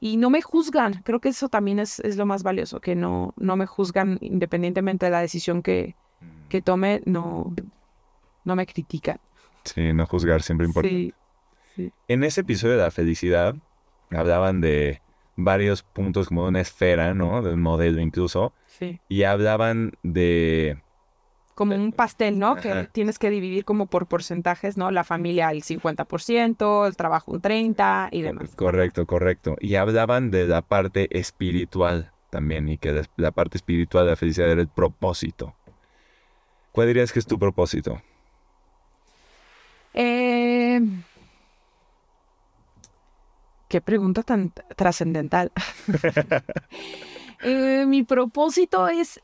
Y no me juzgan. Creo que eso también es, es lo más valioso, que no, no me juzgan independientemente de la decisión que, mm. que tome, no, no me critican. Sí, no juzgar siempre importa. Sí, sí. En ese episodio de la felicidad hablaban de varios puntos como de una esfera, ¿no? Del modelo incluso. Sí. Y hablaban de... Como un pastel, ¿no? Que tienes que dividir como por porcentajes, ¿no? La familia el 50%, el trabajo un 30% y demás. Correcto, correcto. Y hablaban de la parte espiritual también y que la parte espiritual de la felicidad era el propósito. ¿Cuál dirías que es tu propósito? Eh qué pregunta tan trascendental. Eh, mi propósito es,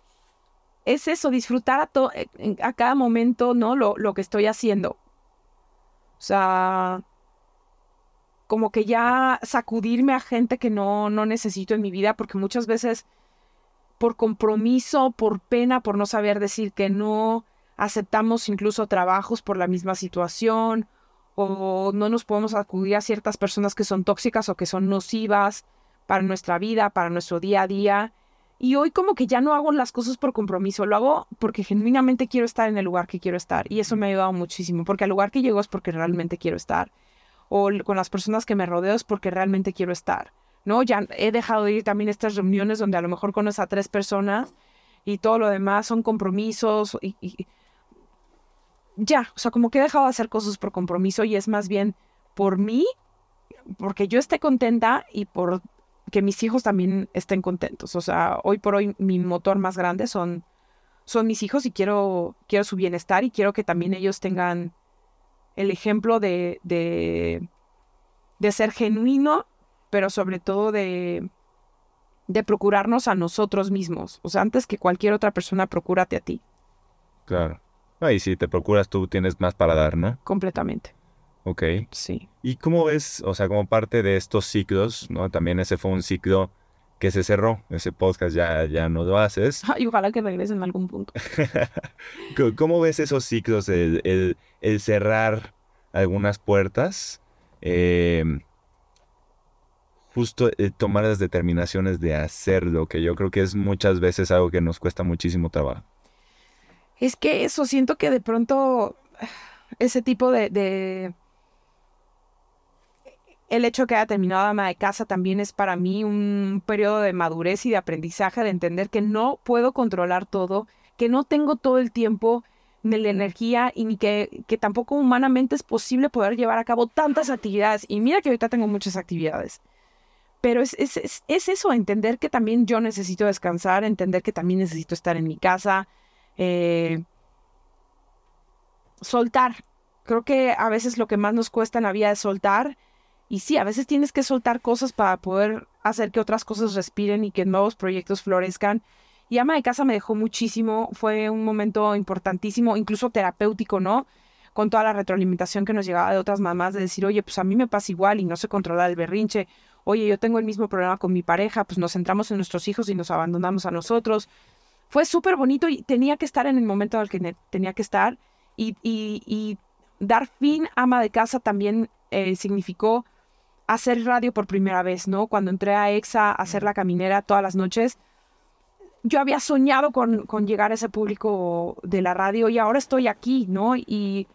es eso, disfrutar a, eh, a cada momento, ¿no? Lo, lo, que estoy haciendo. O sea, como que ya sacudirme a gente que no, no necesito en mi vida, porque muchas veces por compromiso, por pena, por no saber decir que no, aceptamos incluso trabajos por la misma situación o no nos podemos acudir a ciertas personas que son tóxicas o que son nocivas para nuestra vida, para nuestro día a día. Y hoy como que ya no hago las cosas por compromiso, lo hago porque genuinamente quiero estar en el lugar que quiero estar. Y eso me ha ayudado muchísimo, porque al lugar que llego es porque realmente quiero estar. O con las personas que me rodeo es porque realmente quiero estar. ¿No? Ya he dejado de ir también a estas reuniones donde a lo mejor conoces a tres personas y todo lo demás son compromisos y ya, o sea, como que he dejado de hacer cosas por compromiso y es más bien por mí, porque yo esté contenta y por que mis hijos también estén contentos. O sea, hoy por hoy mi motor más grande son, son mis hijos y quiero, quiero su bienestar y quiero que también ellos tengan el ejemplo de, de, de ser genuino, pero sobre todo de, de procurarnos a nosotros mismos. O sea, antes que cualquier otra persona, procúrate a ti. Claro y si te procuras tú tienes más para dar, ¿no? Completamente. Ok. Sí. ¿Y cómo ves, o sea, como parte de estos ciclos, ¿no? También ese fue un ciclo que se cerró. Ese podcast ya, ya no lo haces. Y ojalá que regresen en algún punto. ¿Cómo ves esos ciclos, el, el, cerrar algunas puertas? Em, justo tomar las determinaciones de hacerlo, que yo creo que es muchas veces algo que nos cuesta muchísimo trabajo. Es que eso, siento que de pronto ese tipo de, el hecho que haya terminado ama de casa también es para mí un periodo de madurez y de aprendizaje, de entender que no puedo controlar todo, que no tengo todo el tiempo ni la energía y que, que tampoco humanamente es posible poder llevar a cabo tantas actividades. Y mira que ahorita tengo muchas actividades. Pero es, es, es, es eso, entender que también yo necesito descansar, entender que también necesito estar en mi casa, eh, soltar. Creo que a veces lo que más nos cuesta en la vida es soltar. Y sí, a veces tienes que soltar cosas para poder hacer que otras cosas respiren y que nuevos proyectos florezcan. Y ama de casa me dejó muchísimo, fue un momento importantísimo, incluso terapéutico, ¿no? Con toda la retroalimentación que nos llegaba de otras mamás de decir, oye, pues a mí me pasa igual y no sé controlar el berrinche, oye, yo tengo el mismo problema con mi pareja, pues nos centramos en nuestros hijos y nos abandonamos a nosotros. Fue súper bonito y tenía que estar en el momento en el que tenía que estar y, y, dar fin ama de casa también eh, significó hacer radio por primera vez, ¿no? Cuando entré a EXA a hacer la caminera todas las noches, yo había soñado con, con llegar a ese público de la radio y ahora estoy aquí, ¿no? Y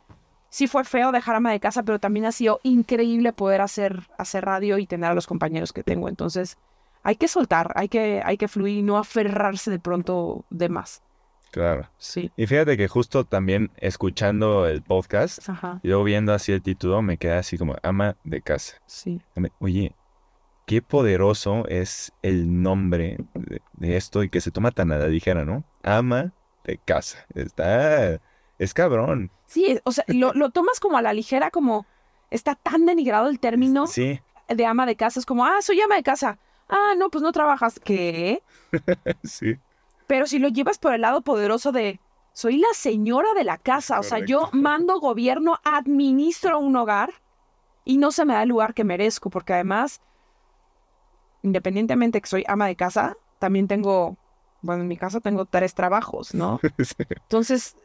sí fue feo dejar ama de casa, pero también ha sido increíble poder hacer, hacer radio y tener a los compañeros que tengo. Entonces, hay que soltar, hay que, hay que fluir y no aferrarse de pronto de más. Claro. Sí. Y fíjate que justo también escuchando el podcast y luego viendo así el título, me quedé así como ama de casa. Sí. Oye, qué poderoso es el nombre de, esto y que se toma tan a la ligera, ¿no? Ama de casa. Está. Es cabrón. Sí, o sea, lo, lo tomas como a la ligera, como está tan denigrado el término sí. de ama de casa. Es como, ah, soy ama de casa. Ah, no, pues no trabajas. ¿Qué? sí. Pero si lo llevas por el lado poderoso de, soy la señora de la casa, o sea, yo mando gobierno, administro un hogar y no se me da el lugar que merezco, porque además, independientemente que soy ama de casa, también tengo, bueno, en mi casa tengo tres trabajos, ¿no? Entonces,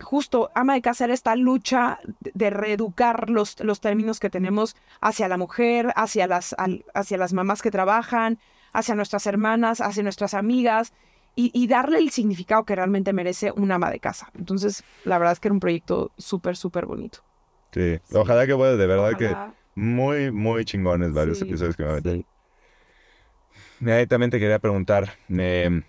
justo ama de casa era esta lucha de reeducar los, los términos que tenemos hacia la mujer, hacia las, hacia las mamás que trabajan, hacia nuestras hermanas, hacia nuestras amigas y, darle el significado que realmente merece un ama de casa. Entonces, la verdad es que era un proyecto súper, súper bonito. Sí. ojalá que pueda, de verdad que muy, muy chingones varios episodios que me meten. Sí. también te quería preguntar, eh,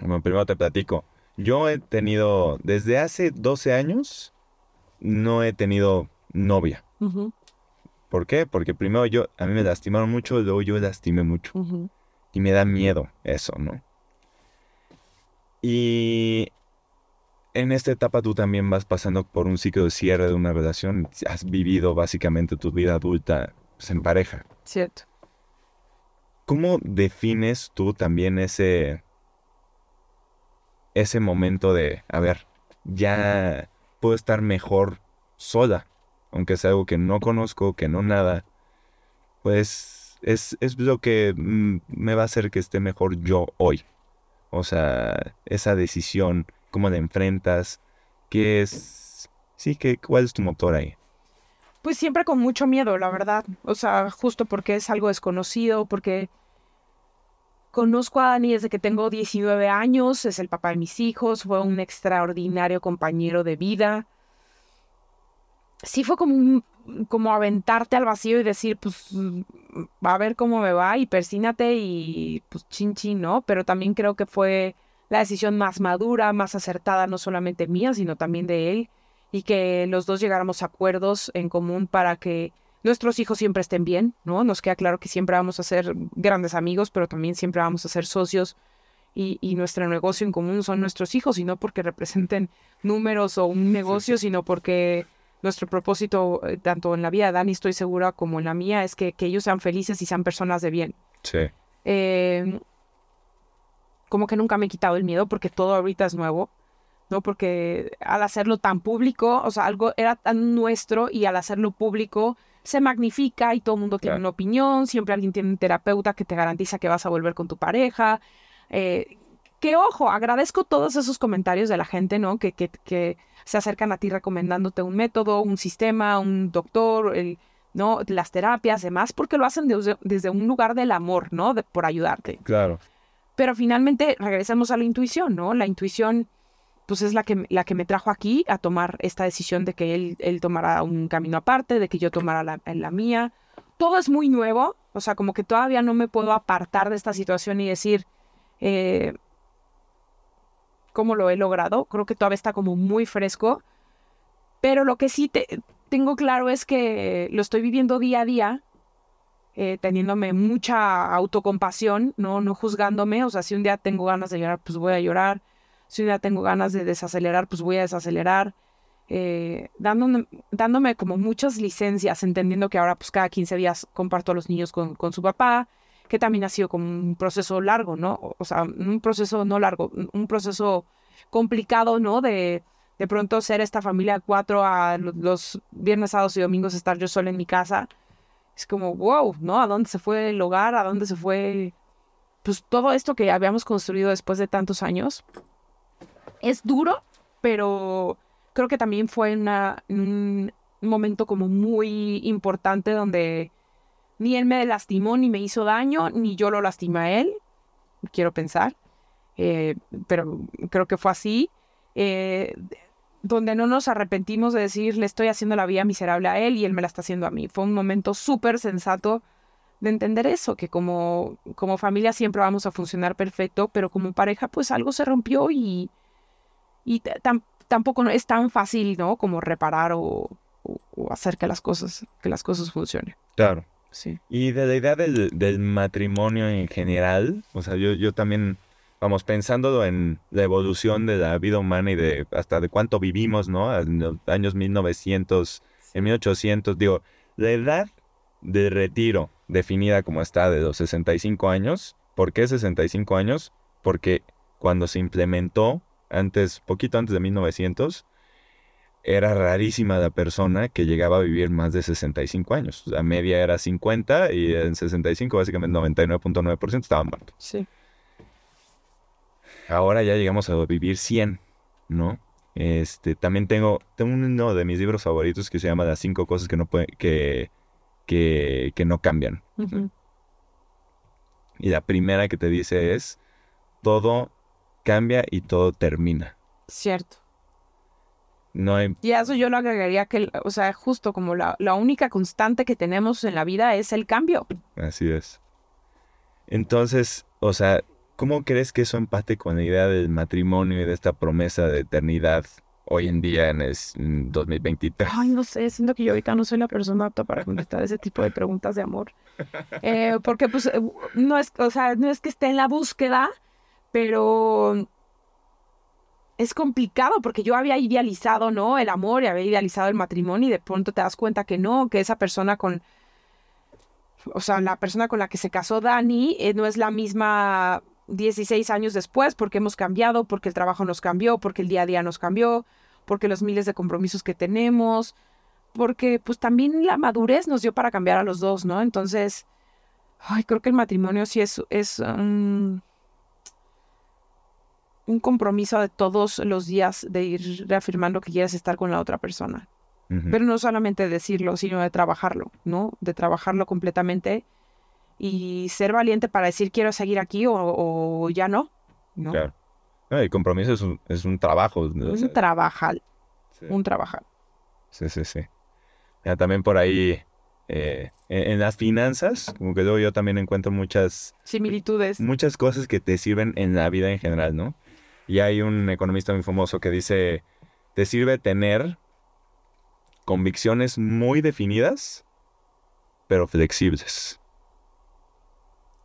bueno, primero te platico. Yo he tenido, desde hace 12 años, no he tenido novia. ¿Por qué? Porque primero yo, a mí me lastimaron mucho, luego yo lastimé mucho. Y me da miedo eso, ¿no? Y en esta etapa tú también vas pasando por un ciclo de cierre de una relación. Has vivido básicamente tu vida adulta pues, en pareja. Cierto. ¿Cómo defines tú también ese, ese momento de, a ver, ya puedo estar mejor sola, aunque sea algo que no conozco, que no nada, pues es, es lo que mm, me va a hacer que esté mejor yo hoy. O sea, esa decisión, cómo la enfrentas, qué es, sí, que, cuál es tu motor ahí. Pues siempre con mucho miedo, la verdad. O sea, justo porque es algo desconocido, porque conozco a Dani desde que tengo 19 años, es el papá de mis hijos, fue un extraordinario compañero de vida. Sí fue como un, como aventarte al vacío y decir, pues, va a ver cómo me va y persínate y pues chin chin, ¿no? Pero también creo que fue la decisión más madura, más acertada, no solamente mía, sino también de él, y que los dos llegáramos a acuerdos en común para que nuestros hijos siempre estén bien, ¿no? Nos queda claro que siempre vamos a ser grandes amigos, pero también siempre vamos a ser socios y, y nuestro negocio en común son nuestros hijos, y no porque representen números o un negocio, sino porque nuestro propósito, eh, tanto en la vida de Dani, estoy segura, como en la mía, es que, ellos sean felices y sean personas de bien. Sí. Em, como que nunca me he quitado el miedo porque todo ahorita es nuevo, ¿no? Porque al hacerlo tan público, o sea, algo era tan nuestro y al hacerlo público se magnifica y todo el mundo tiene una opinión, siempre alguien tiene un terapeuta que te garantiza que vas a volver con tu pareja. Eh, que ojo, agradezco todos esos comentarios de la gente, ¿no? Que, que, que se acercan a ti recomendándote un método, un sistema, un doctor, ¿no? Las terapias, demás, porque lo hacen desde, un lugar del amor, ¿no? por ayudarte. Claro. Pero finalmente regresamos a la intuición, ¿no? La intuición, pues es la que, la que me trajo aquí a tomar esta decisión de que él, él tomara un camino aparte, de que yo tomara la, la mía. Todo es muy nuevo, o sea, como que todavía no me puedo apartar de esta situación y decir, eh, cómo lo he logrado. Creo que todavía está como muy fresco. Pero lo que sí te, tengo claro es que lo estoy viviendo día a día, eh, teniéndome mucha autocompasión, ¿no? no juzgándome. O sea, si un día tengo ganas de llorar, pues voy a llorar. Si un día tengo ganas de desacelerar, pues voy a desacelerar. Eh, dándome, dándome, como muchas licencias, entendiendo que ahora pues cada 15 días comparto a los niños con, con su papá, que también ha sido como un proceso largo, ¿no? O sea, un proceso no largo, un proceso complicado, ¿no? De de pronto ser esta familia cuatro a los viernes, sábados y domingos estar yo sola en mi casa. Es como, wow, ¿no? ¿A dónde se fue el hogar? ¿A dónde se fue pues todo esto que habíamos construido después de tantos años? Es duro, pero creo que también fue un momento como muy importante donde ni él me lastimó ni me hizo daño, ni yo lo lastimé a él, quiero pensar, eh, pero creo que fue así. Eh, donde no nos arrepentimos de decir, le estoy haciendo la vida miserable a él y él me la está haciendo a mí. Fue un momento súper sensato de entender eso, que como, como familia siempre vamos a funcionar perfecto, pero como pareja pues algo se rompió y, y tampoco es tan fácil, ¿no? Como reparar o, hacer que las cosas, que las cosas funcionen. Claro. Sí. Y de la idea del, del matrimonio en general, o sea, yo, yo también vamos, pensando en la evolución de la vida humana y de hasta de cuánto vivimos, ¿no? En los años 1900, en 1800, digo, la edad de retiro definida como está de los 65 años, ¿por qué 65 años? Porque cuando se implementó, antes, poquito antes de 1900, era rarísima la persona que llegaba a vivir más de 65 años. La media era 50 y en 65 básicamente 99.9% estaban muertos. Sí ahora ya llegamos a vivir 100, ¿no? Este, también tengo, tengo uno de mis libros favoritos que se llama Las cinco cosas que no que, que, que no cambian. Y la primera que te dice es, todo cambia y todo termina. Cierto. No hay... Y a eso yo lo agregaría que, o sea, justo como la, la única constante que tenemos en la vida es el cambio. Así es. Entonces, o sea, ¿Cómo crees que eso empate con la idea del matrimonio y de esta promesa de eternidad hoy en día en el 2023? Ay, no sé, siento que yo ahorita no soy la persona apta para contestar ese tipo de preguntas de amor. Eh, porque pues eh, no es, o sea, no es que esté en la búsqueda, pero es complicado porque yo había idealizado, ¿no? El amor y había idealizado el matrimonio y de pronto te das cuenta que no, que esa persona con, o sea, la persona con la que se casó Dani eh, no es la misma 16 años después, porque hemos cambiado, porque el trabajo nos cambió, porque el día a día nos cambió, porque los miles de compromisos que tenemos, porque pues también la madurez nos dio para cambiar a los dos, ¿no? Entonces, ay, creo que el matrimonio sí es, es un compromiso de todos los días de ir reafirmando que quieres estar con la otra persona. Pero no solamente decirlo, sino de trabajarlo, ¿no? De trabajarlo completamente y ser valiente para decir quiero seguir aquí o, ya no. ¿no? Claro. el compromiso es un, es un trabajo. Un trabajar. Un trabajar. Sí, sí, sí. Ya, también por ahí, eh, en, las finanzas, como que yo, yo también encuentro muchas... Similitudes. Muchas cosas que te sirven en la vida en general, ¿no? Y hay un economista muy famoso que dice, te sirve tener convicciones muy definidas, pero flexibles.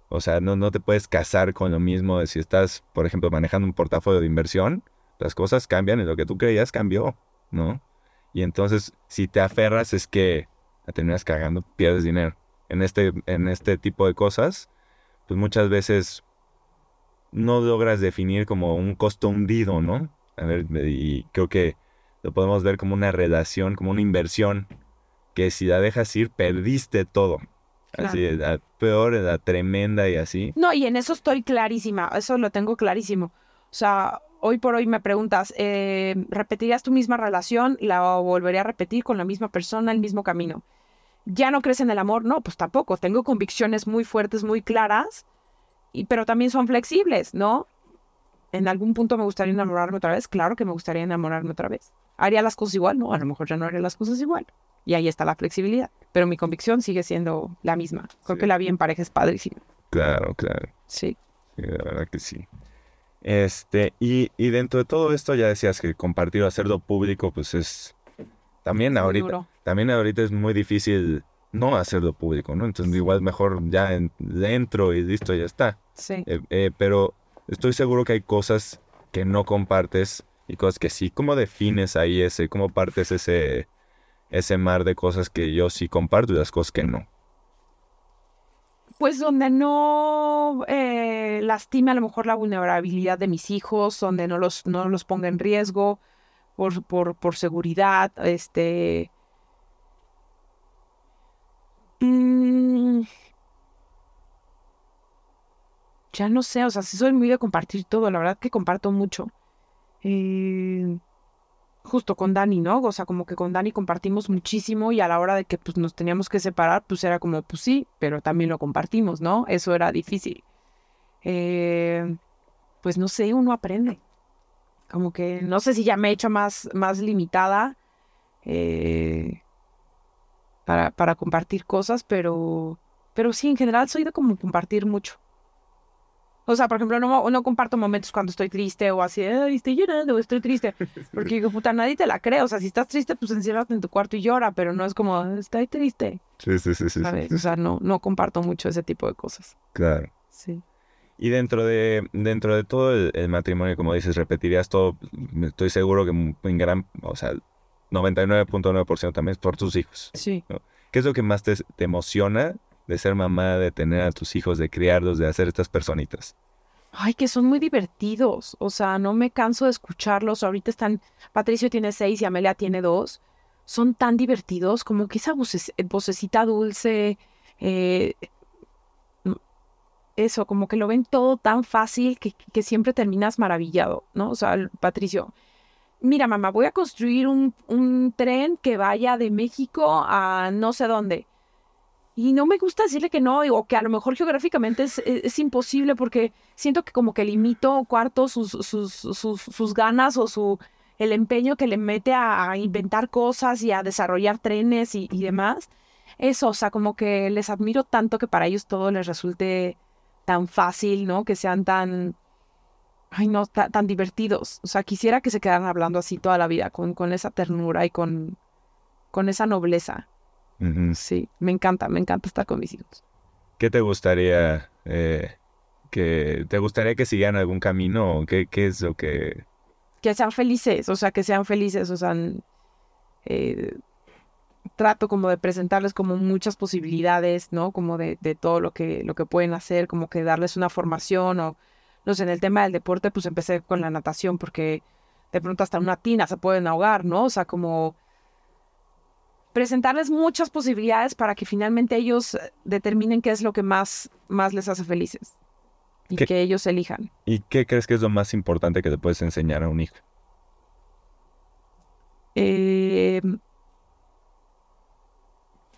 O sea, no, no te puedes casar con lo mismo de si estás, por ejemplo, manejando un portafolio de inversión, las cosas cambian y lo que tú creías cambió, ¿no? Y entonces, si te aferras es que la terminas cagando, pierdes dinero. En este, en este tipo de cosas, pues muchas veces no logras definir como un costo hundido, ¿no? A ver, y creo que lo podemos ver como una relación, como una inversión, que si la dejas ir, perdiste todo. Así, la peor, la tremenda y así. No, y en eso estoy clarísima, eso lo tengo clarísimo. O sea, hoy por hoy me preguntas, eh, ¿repetirías tu misma relación? ¿La volvería a repetir con la misma persona, el mismo camino? ¿Ya no crees en el amor? No, pues tampoco. Tengo convicciones muy fuertes, muy claras, y, pero también son flexibles, ¿no? ¿En algún punto me gustaría enamorarme otra vez? Claro que me gustaría enamorarme otra vez. ¿Haría las cosas igual? No, a lo mejor ya no haría las cosas igual. Y ahí está la flexibilidad. Pero mi convicción sigue siendo la misma. Creo que la vida en pareja es padrísima. Claro, claro. Sí. Sí, la verdad que sí. Este, y, y dentro de todo esto ya decías que compartir o hacerlo público, pues es también ahorita, también ahorita es muy difícil no hacerlo público, ¿no? Entonces igual mejor ya dentro y listo, ya está. Sí. Eh, eh, pero estoy seguro que hay cosas que no compartes y cosas que sí. ¿Cómo defines ahí ese, cómo partes ese, ese mar de cosas que yo sí comparto y las cosas que no. Pues donde no eh, lastime a lo mejor la vulnerabilidad de mis hijos, donde no los, no los ponga en riesgo por, por, por seguridad, este... mm, ya no sé, o sea, sí soy muy de compartir todo, la verdad que comparto mucho. Eh, justo con Dani, ¿no? O sea, como que con Dani compartimos muchísimo y a la hora de que pues nos teníamos que separar, pues era como, pues sí, pero también lo compartimos, ¿no? Eso era difícil. Eh, pues no sé, uno aprende. Como que no sé si ya me he hecho más, más limitada eh, para, para compartir cosas, pero, pero sí, en general soy de como compartir mucho. O sea, por ejemplo, no, no comparto momentos cuando estoy triste o así, Ay, estoy llorando o estoy triste. Porque digo, puta, nadie te la cree. O sea, si estás triste, pues enciérrate en tu cuarto y llora, pero no es como, estoy triste. Sí, sí, sí, sí. ¿sabes? O sea, no, no comparto mucho ese tipo de cosas. Claro. Sí. Y dentro de, dentro de todo el, el matrimonio, como dices, repetirías todo, estoy seguro que en gran, o sea, 99.9% también es por tus hijos. Sí. ¿Qué es lo que más te, te emociona de ser mamá, de tener a tus hijos, de criarlos, de hacer estas personitas? Ay, que son muy divertidos. O sea, no me canso de escucharlos. Ahorita están, Patricio tiene seis y Amelia tiene dos. Son tan divertidos, como que esa voces- vocecita dulce, eh, eso, como que lo ven todo tan fácil que, que siempre terminas maravillado, ¿no? O sea, Patricio, mira mamá, voy a construir un, un tren que vaya de México a no sé dónde. Y no me gusta decirle que no, o que a lo mejor geográficamente es, es- es imposible porque siento que como que limito cuarto sus, sus, sus, sus ganas o su el empeño que le mete a, a inventar cosas y a desarrollar trenes y, y demás. Eso, o sea, como que les admiro tanto que para ellos todo les resulte tan fácil, ¿no? Que sean tan, ay no, ta- tan divertidos. O sea, quisiera que se quedaran hablando así toda la vida, con, con esa ternura y con, con esa nobleza. Sí, me encanta, me encanta estar con mis hijos. ¿Qué te gustaría eh, que te gustaría que siguieran algún camino qué, qué es lo que Que sean felices, o sea, que sean felices, o sea, eh, trato como de presentarles como muchas posibilidades, ¿no? Como de, de todo lo que, lo que pueden hacer, como que darles una formación o, no sé, en el tema del deporte, pues empecé con la natación porque de pronto hasta una tina se pueden ahogar, ¿no? O sea, como presentarles muchas posibilidades para que finalmente ellos eh, determinen qué es lo que más, más les hace felices y ¿Qué- que ellos elijan. y qué crees que es lo más importante que te puedes enseñar a un hijo? Eh,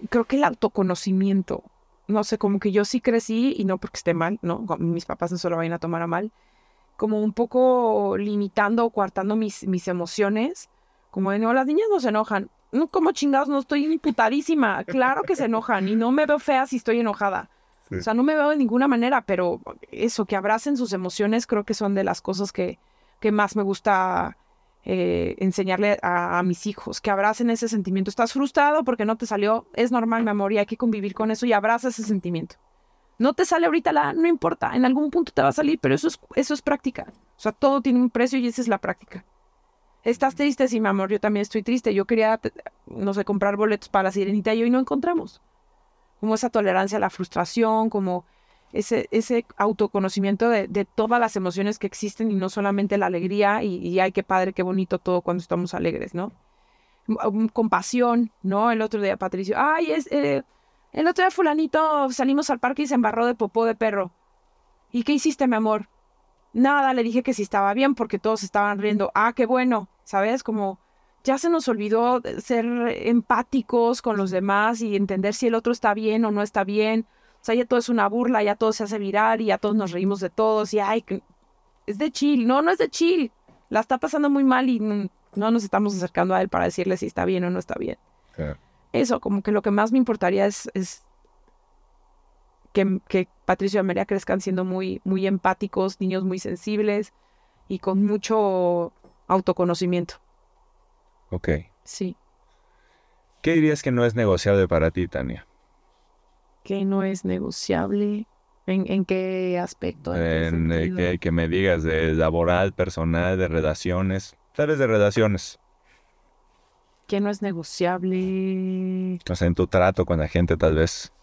creo que el autoconocimiento. No sé, como que yo sí crecí, y no porque esté mal, ¿no? Mis papás no se lo vayan a tomar a mal. Como un poco limitando o coartando mis, mis emociones. Como de, no, las niñas no se enojan. No, como chingados, no estoy imputadísima. Claro que se enojan y no me veo fea si estoy enojada. Sí. O sea, no me veo de ninguna manera, pero eso, que abracen sus emociones, creo que son de las cosas que, que más me gusta eh, enseñarle a, mis hijos, que abracen ese sentimiento. Estás frustrado porque no te salió, es normal, mi amor, y hay que convivir con eso y abraza ese sentimiento. No te sale ahorita la, no importa, en algún punto te va a salir, pero eso es, eso es práctica. O sea, todo tiene un precio y esa es la práctica. Estás triste, sí, mi amor, yo también estoy triste. Yo quería, no sé, comprar boletos para la sirenita y hoy no encontramos. Como esa tolerancia a la frustración, como ese, ese autoconocimiento de, de todas las emociones que existen y no solamente la alegría y, ay, qué padre, qué bonito todo cuando estamos alegres, ¿no? M- um, Compasión, ¿no? El otro día Patricio, ay, es, eh, el otro día fulanito salimos al parque y se embarró de popó de perro. ¿Y qué hiciste, mi amor? Nada, le dije que sí estaba bien porque todos estaban riendo. Ah, qué bueno, ¿sabes? Como ya se nos olvidó ser empáticos con los demás y entender si el otro está bien o no está bien. O sea, ya todo es una burla, ya todo se hace virar y ya todos nos reímos de todos y ay, es de chill. No, no es de chill. La está pasando muy mal y no nos estamos acercando a él para decirle si está bien o no está bien. Eso, como que lo que más me importaría es, es que, que Patricio y Amelia crezcan siendo muy, muy empáticos, niños muy sensibles y con mucho autoconocimiento. Ok. Sí, ¿Qué dirías que no es negociable para ti, Tania? Que no es negociable. ¿En, en qué aspecto? ¿En qué En, eh, que, que me digas de laboral, personal, de relaciones. Tal vez de relaciones. ¿Qué no es negociable? O sea, en tu trato con la gente, tal vez.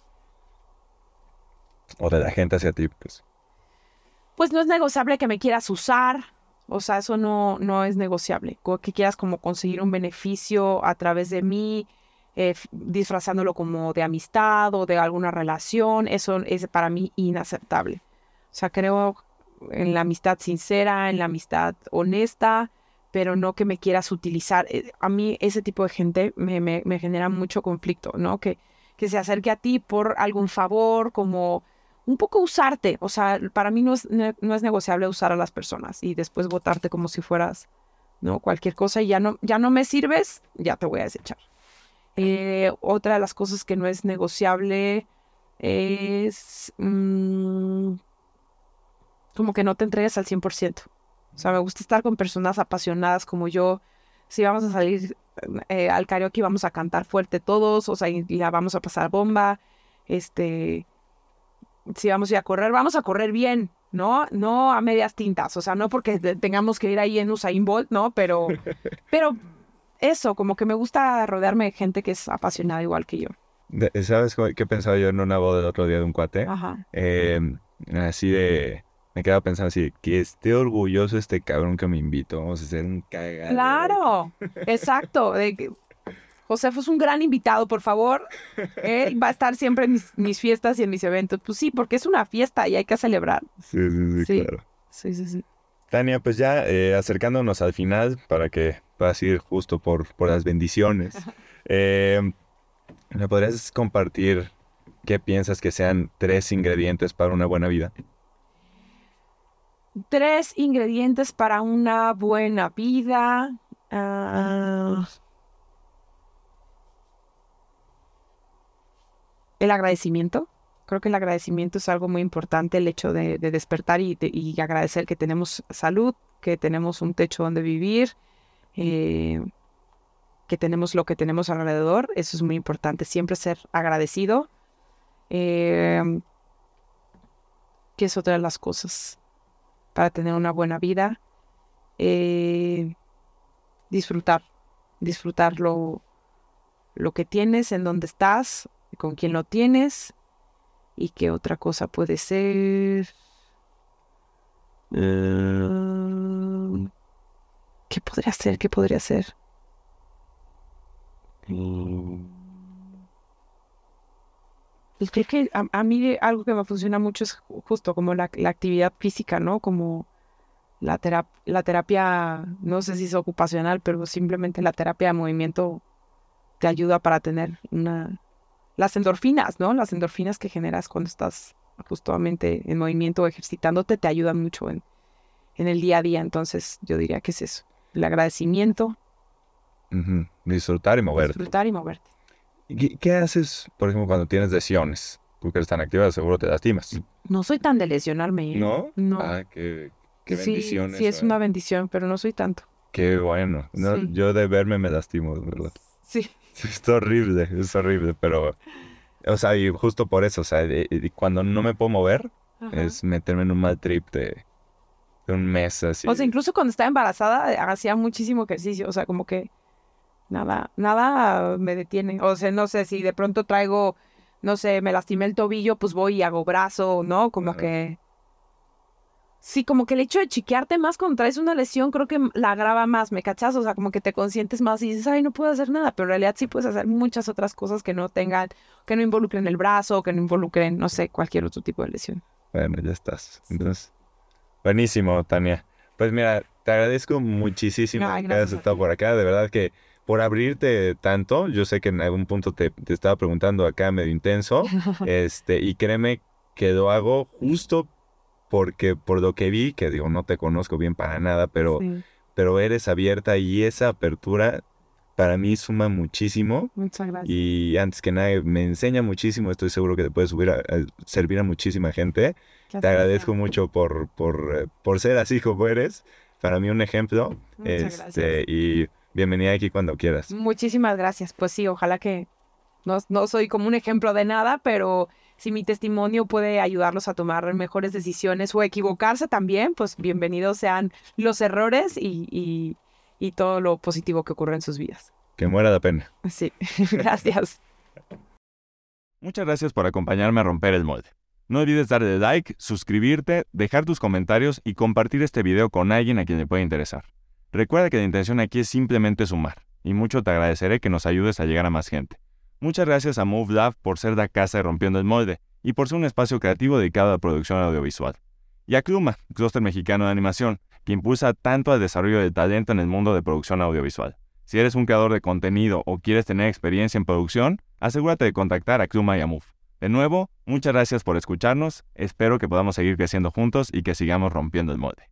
O de la gente hacia ti, pues. Pues no es negociable que me quieras usar. O sea, eso no, no es negociable. Que quieras como conseguir un beneficio a través de mí, eh, disfrazándolo como de amistad o de alguna relación, eso es para mí inaceptable. O sea, creo en la amistad sincera, en la amistad honesta, pero no que me quieras utilizar. Eh, a mí ese tipo de gente me, me, genera mucho conflicto, ¿no? Que, que se acerque a ti por algún favor, como un poco usarte. O sea, para mí no es, no es negociable usar a las personas y después votarte como si fueras, ¿no? Cualquier cosa y ya no, ya no me sirves, ya te voy a desechar. Eh, otra de las cosas que no es negociable es mm, como que no te entregues al 100%. O sea, me gusta estar con personas apasionadas como yo. Si vamos a salir eh, al karaoke, vamos a cantar fuerte todos, o sea, y la vamos a pasar bomba. Este, si vamos a ir a correr, vamos a correr bien, ¿no? No a medias tintas, o sea, no porque tengamos que ir ahí en Usain Bolt, ¿no? Pero, pero eso, como que me gusta rodearme de gente que es apasionada igual que yo. ¿Sabes qué pensaba yo en una boda el otro día de un cuate? Ajá. Em, así de... Me quedaba pensando así, que esté orgulloso este cabrón que me invitó. Vamos a hacer un cagado. Claro, exacto. De José fue un gran invitado, por favor. Él va a estar siempre en mis, fiestas y en mis eventos. Pues sí, porque es una fiesta y hay que celebrar. Sí, sí, sí, claro. Sí, sí, sí. Tania, pues ya eh, acercándonos al final para que puedas ir justo por, por las bendiciones. Eh, ¿Me podrías compartir qué piensas que sean tres ingredientes para una buena vida? Tres ingredientes para una buena vida. Ah, el agradecimiento. Creo que el agradecimiento es algo muy importante, el hecho de, despertar y, agradecer que tenemos salud, que tenemos un techo donde vivir, eh, que tenemos lo que tenemos alrededor. Eso es muy importante, siempre ser agradecido. Eh, que es otra de las cosas para tener una buena vida. Eh, disfrutar, disfrutar lo, que tienes, en donde estás, con quién lo tienes ¿Y qué otra cosa puede ser? Eh, ¿Qué podría ser? ¿Qué podría ser? Pues creo que a, mí algo que me funciona mucho es justo como la, actividad física, ¿no? Como la, la terapia, no sé si es ocupacional, pero simplemente la terapia de movimiento te ayuda para tener una, las endorfinas, ¿no? Las endorfinas que generas cuando estás justamente en movimiento o ejercitándote te ayudan mucho en, en el día a día. Entonces, yo diría que es eso. El agradecimiento. Disfrutar y moverte. Disfrutar y moverte. ¿Qué, ¿Qué, haces, por ejemplo, cuando tienes lesiones? Tú que eres tan activa, seguro te lastimas. No soy tan de lesionarme. ¿eh? ¿No? No. Ah, qué, qué bendición. Sí, sí, es una bendición, pero no soy tanto. Qué bueno. Yo de verme me lastimo, ¿verdad? Sí. Es horrible, es horrible, pero, o sea, y justo por eso, o sea, cuando no me puedo mover, es meterme en un mal trip de, un mes así. O sea, incluso cuando estaba embarazada, hacía muchísimo ejercicio, o sea, como que nada, nada me detiene. O sea, no sé, si de pronto traigo, no sé, me lastimé el tobillo, pues voy y hago brazo, ¿no? Como que Sí, como que el hecho de chiquearte más cuando traes una lesión creo que la agrava más, ¿me cachas? O sea, como que te consientes más y dices, ay, no puedo hacer nada, pero en realidad sí puedes hacer muchas otras cosas que no tengan, que no involucren el brazo, que no involucren, no sé, cualquier otro tipo de lesión. Bueno, ya estás. Entonces, buenísimo, Tania. Pues mira, te agradezco muchísimo que hayas estado por acá, de verdad que por abrirte tanto, yo sé que en algún punto te, te estaba preguntando acá medio intenso, este, y créeme que lo hago justo porque por lo que vi, que digo, no te conozco bien para nada, pero, pero eres abierta y esa apertura para mí suma muchísimo. Muchas gracias. Y antes que nada, me enseña muchísimo, estoy seguro que te puede subir a, servir a muchísima gente. Te agradezco mucho por, por, eh, por ser así como eres. Para mí un ejemplo. Muchas este, Y bienvenida aquí cuando quieras. Muchísimas gracias. Pues sí, ojalá que no, no soy como un ejemplo de nada, pero si mi testimonio puede ayudarlos a tomar mejores decisiones o equivocarse también, pues bienvenidos sean los errores y, todo lo positivo que ocurre en sus vidas. Que muera la pena. Sí, gracias. Muchas gracias por acompañarme a romper el molde. No olvides darle like, suscribirte, dejar tus comentarios y compartir este video con alguien a quien le pueda interesar. Recuerda que la intención aquí es simplemente sumar, y mucho te agradeceré que nos ayudes a llegar a más gente. Muchas gracias a MoveLab por ser la casa de Rompiendo el Molde y por ser un espacio creativo dedicado a la producción audiovisual. Y a Cluma, clúster mexicano de animación, que impulsa tanto al desarrollo de talento en el mundo de producción audiovisual. Si eres un creador de contenido o quieres tener experiencia en producción, asegúrate de contactar a Cluma y a Move. De nuevo, muchas gracias por escucharnos, espero que podamos seguir creciendo juntos y que sigamos rompiendo el molde.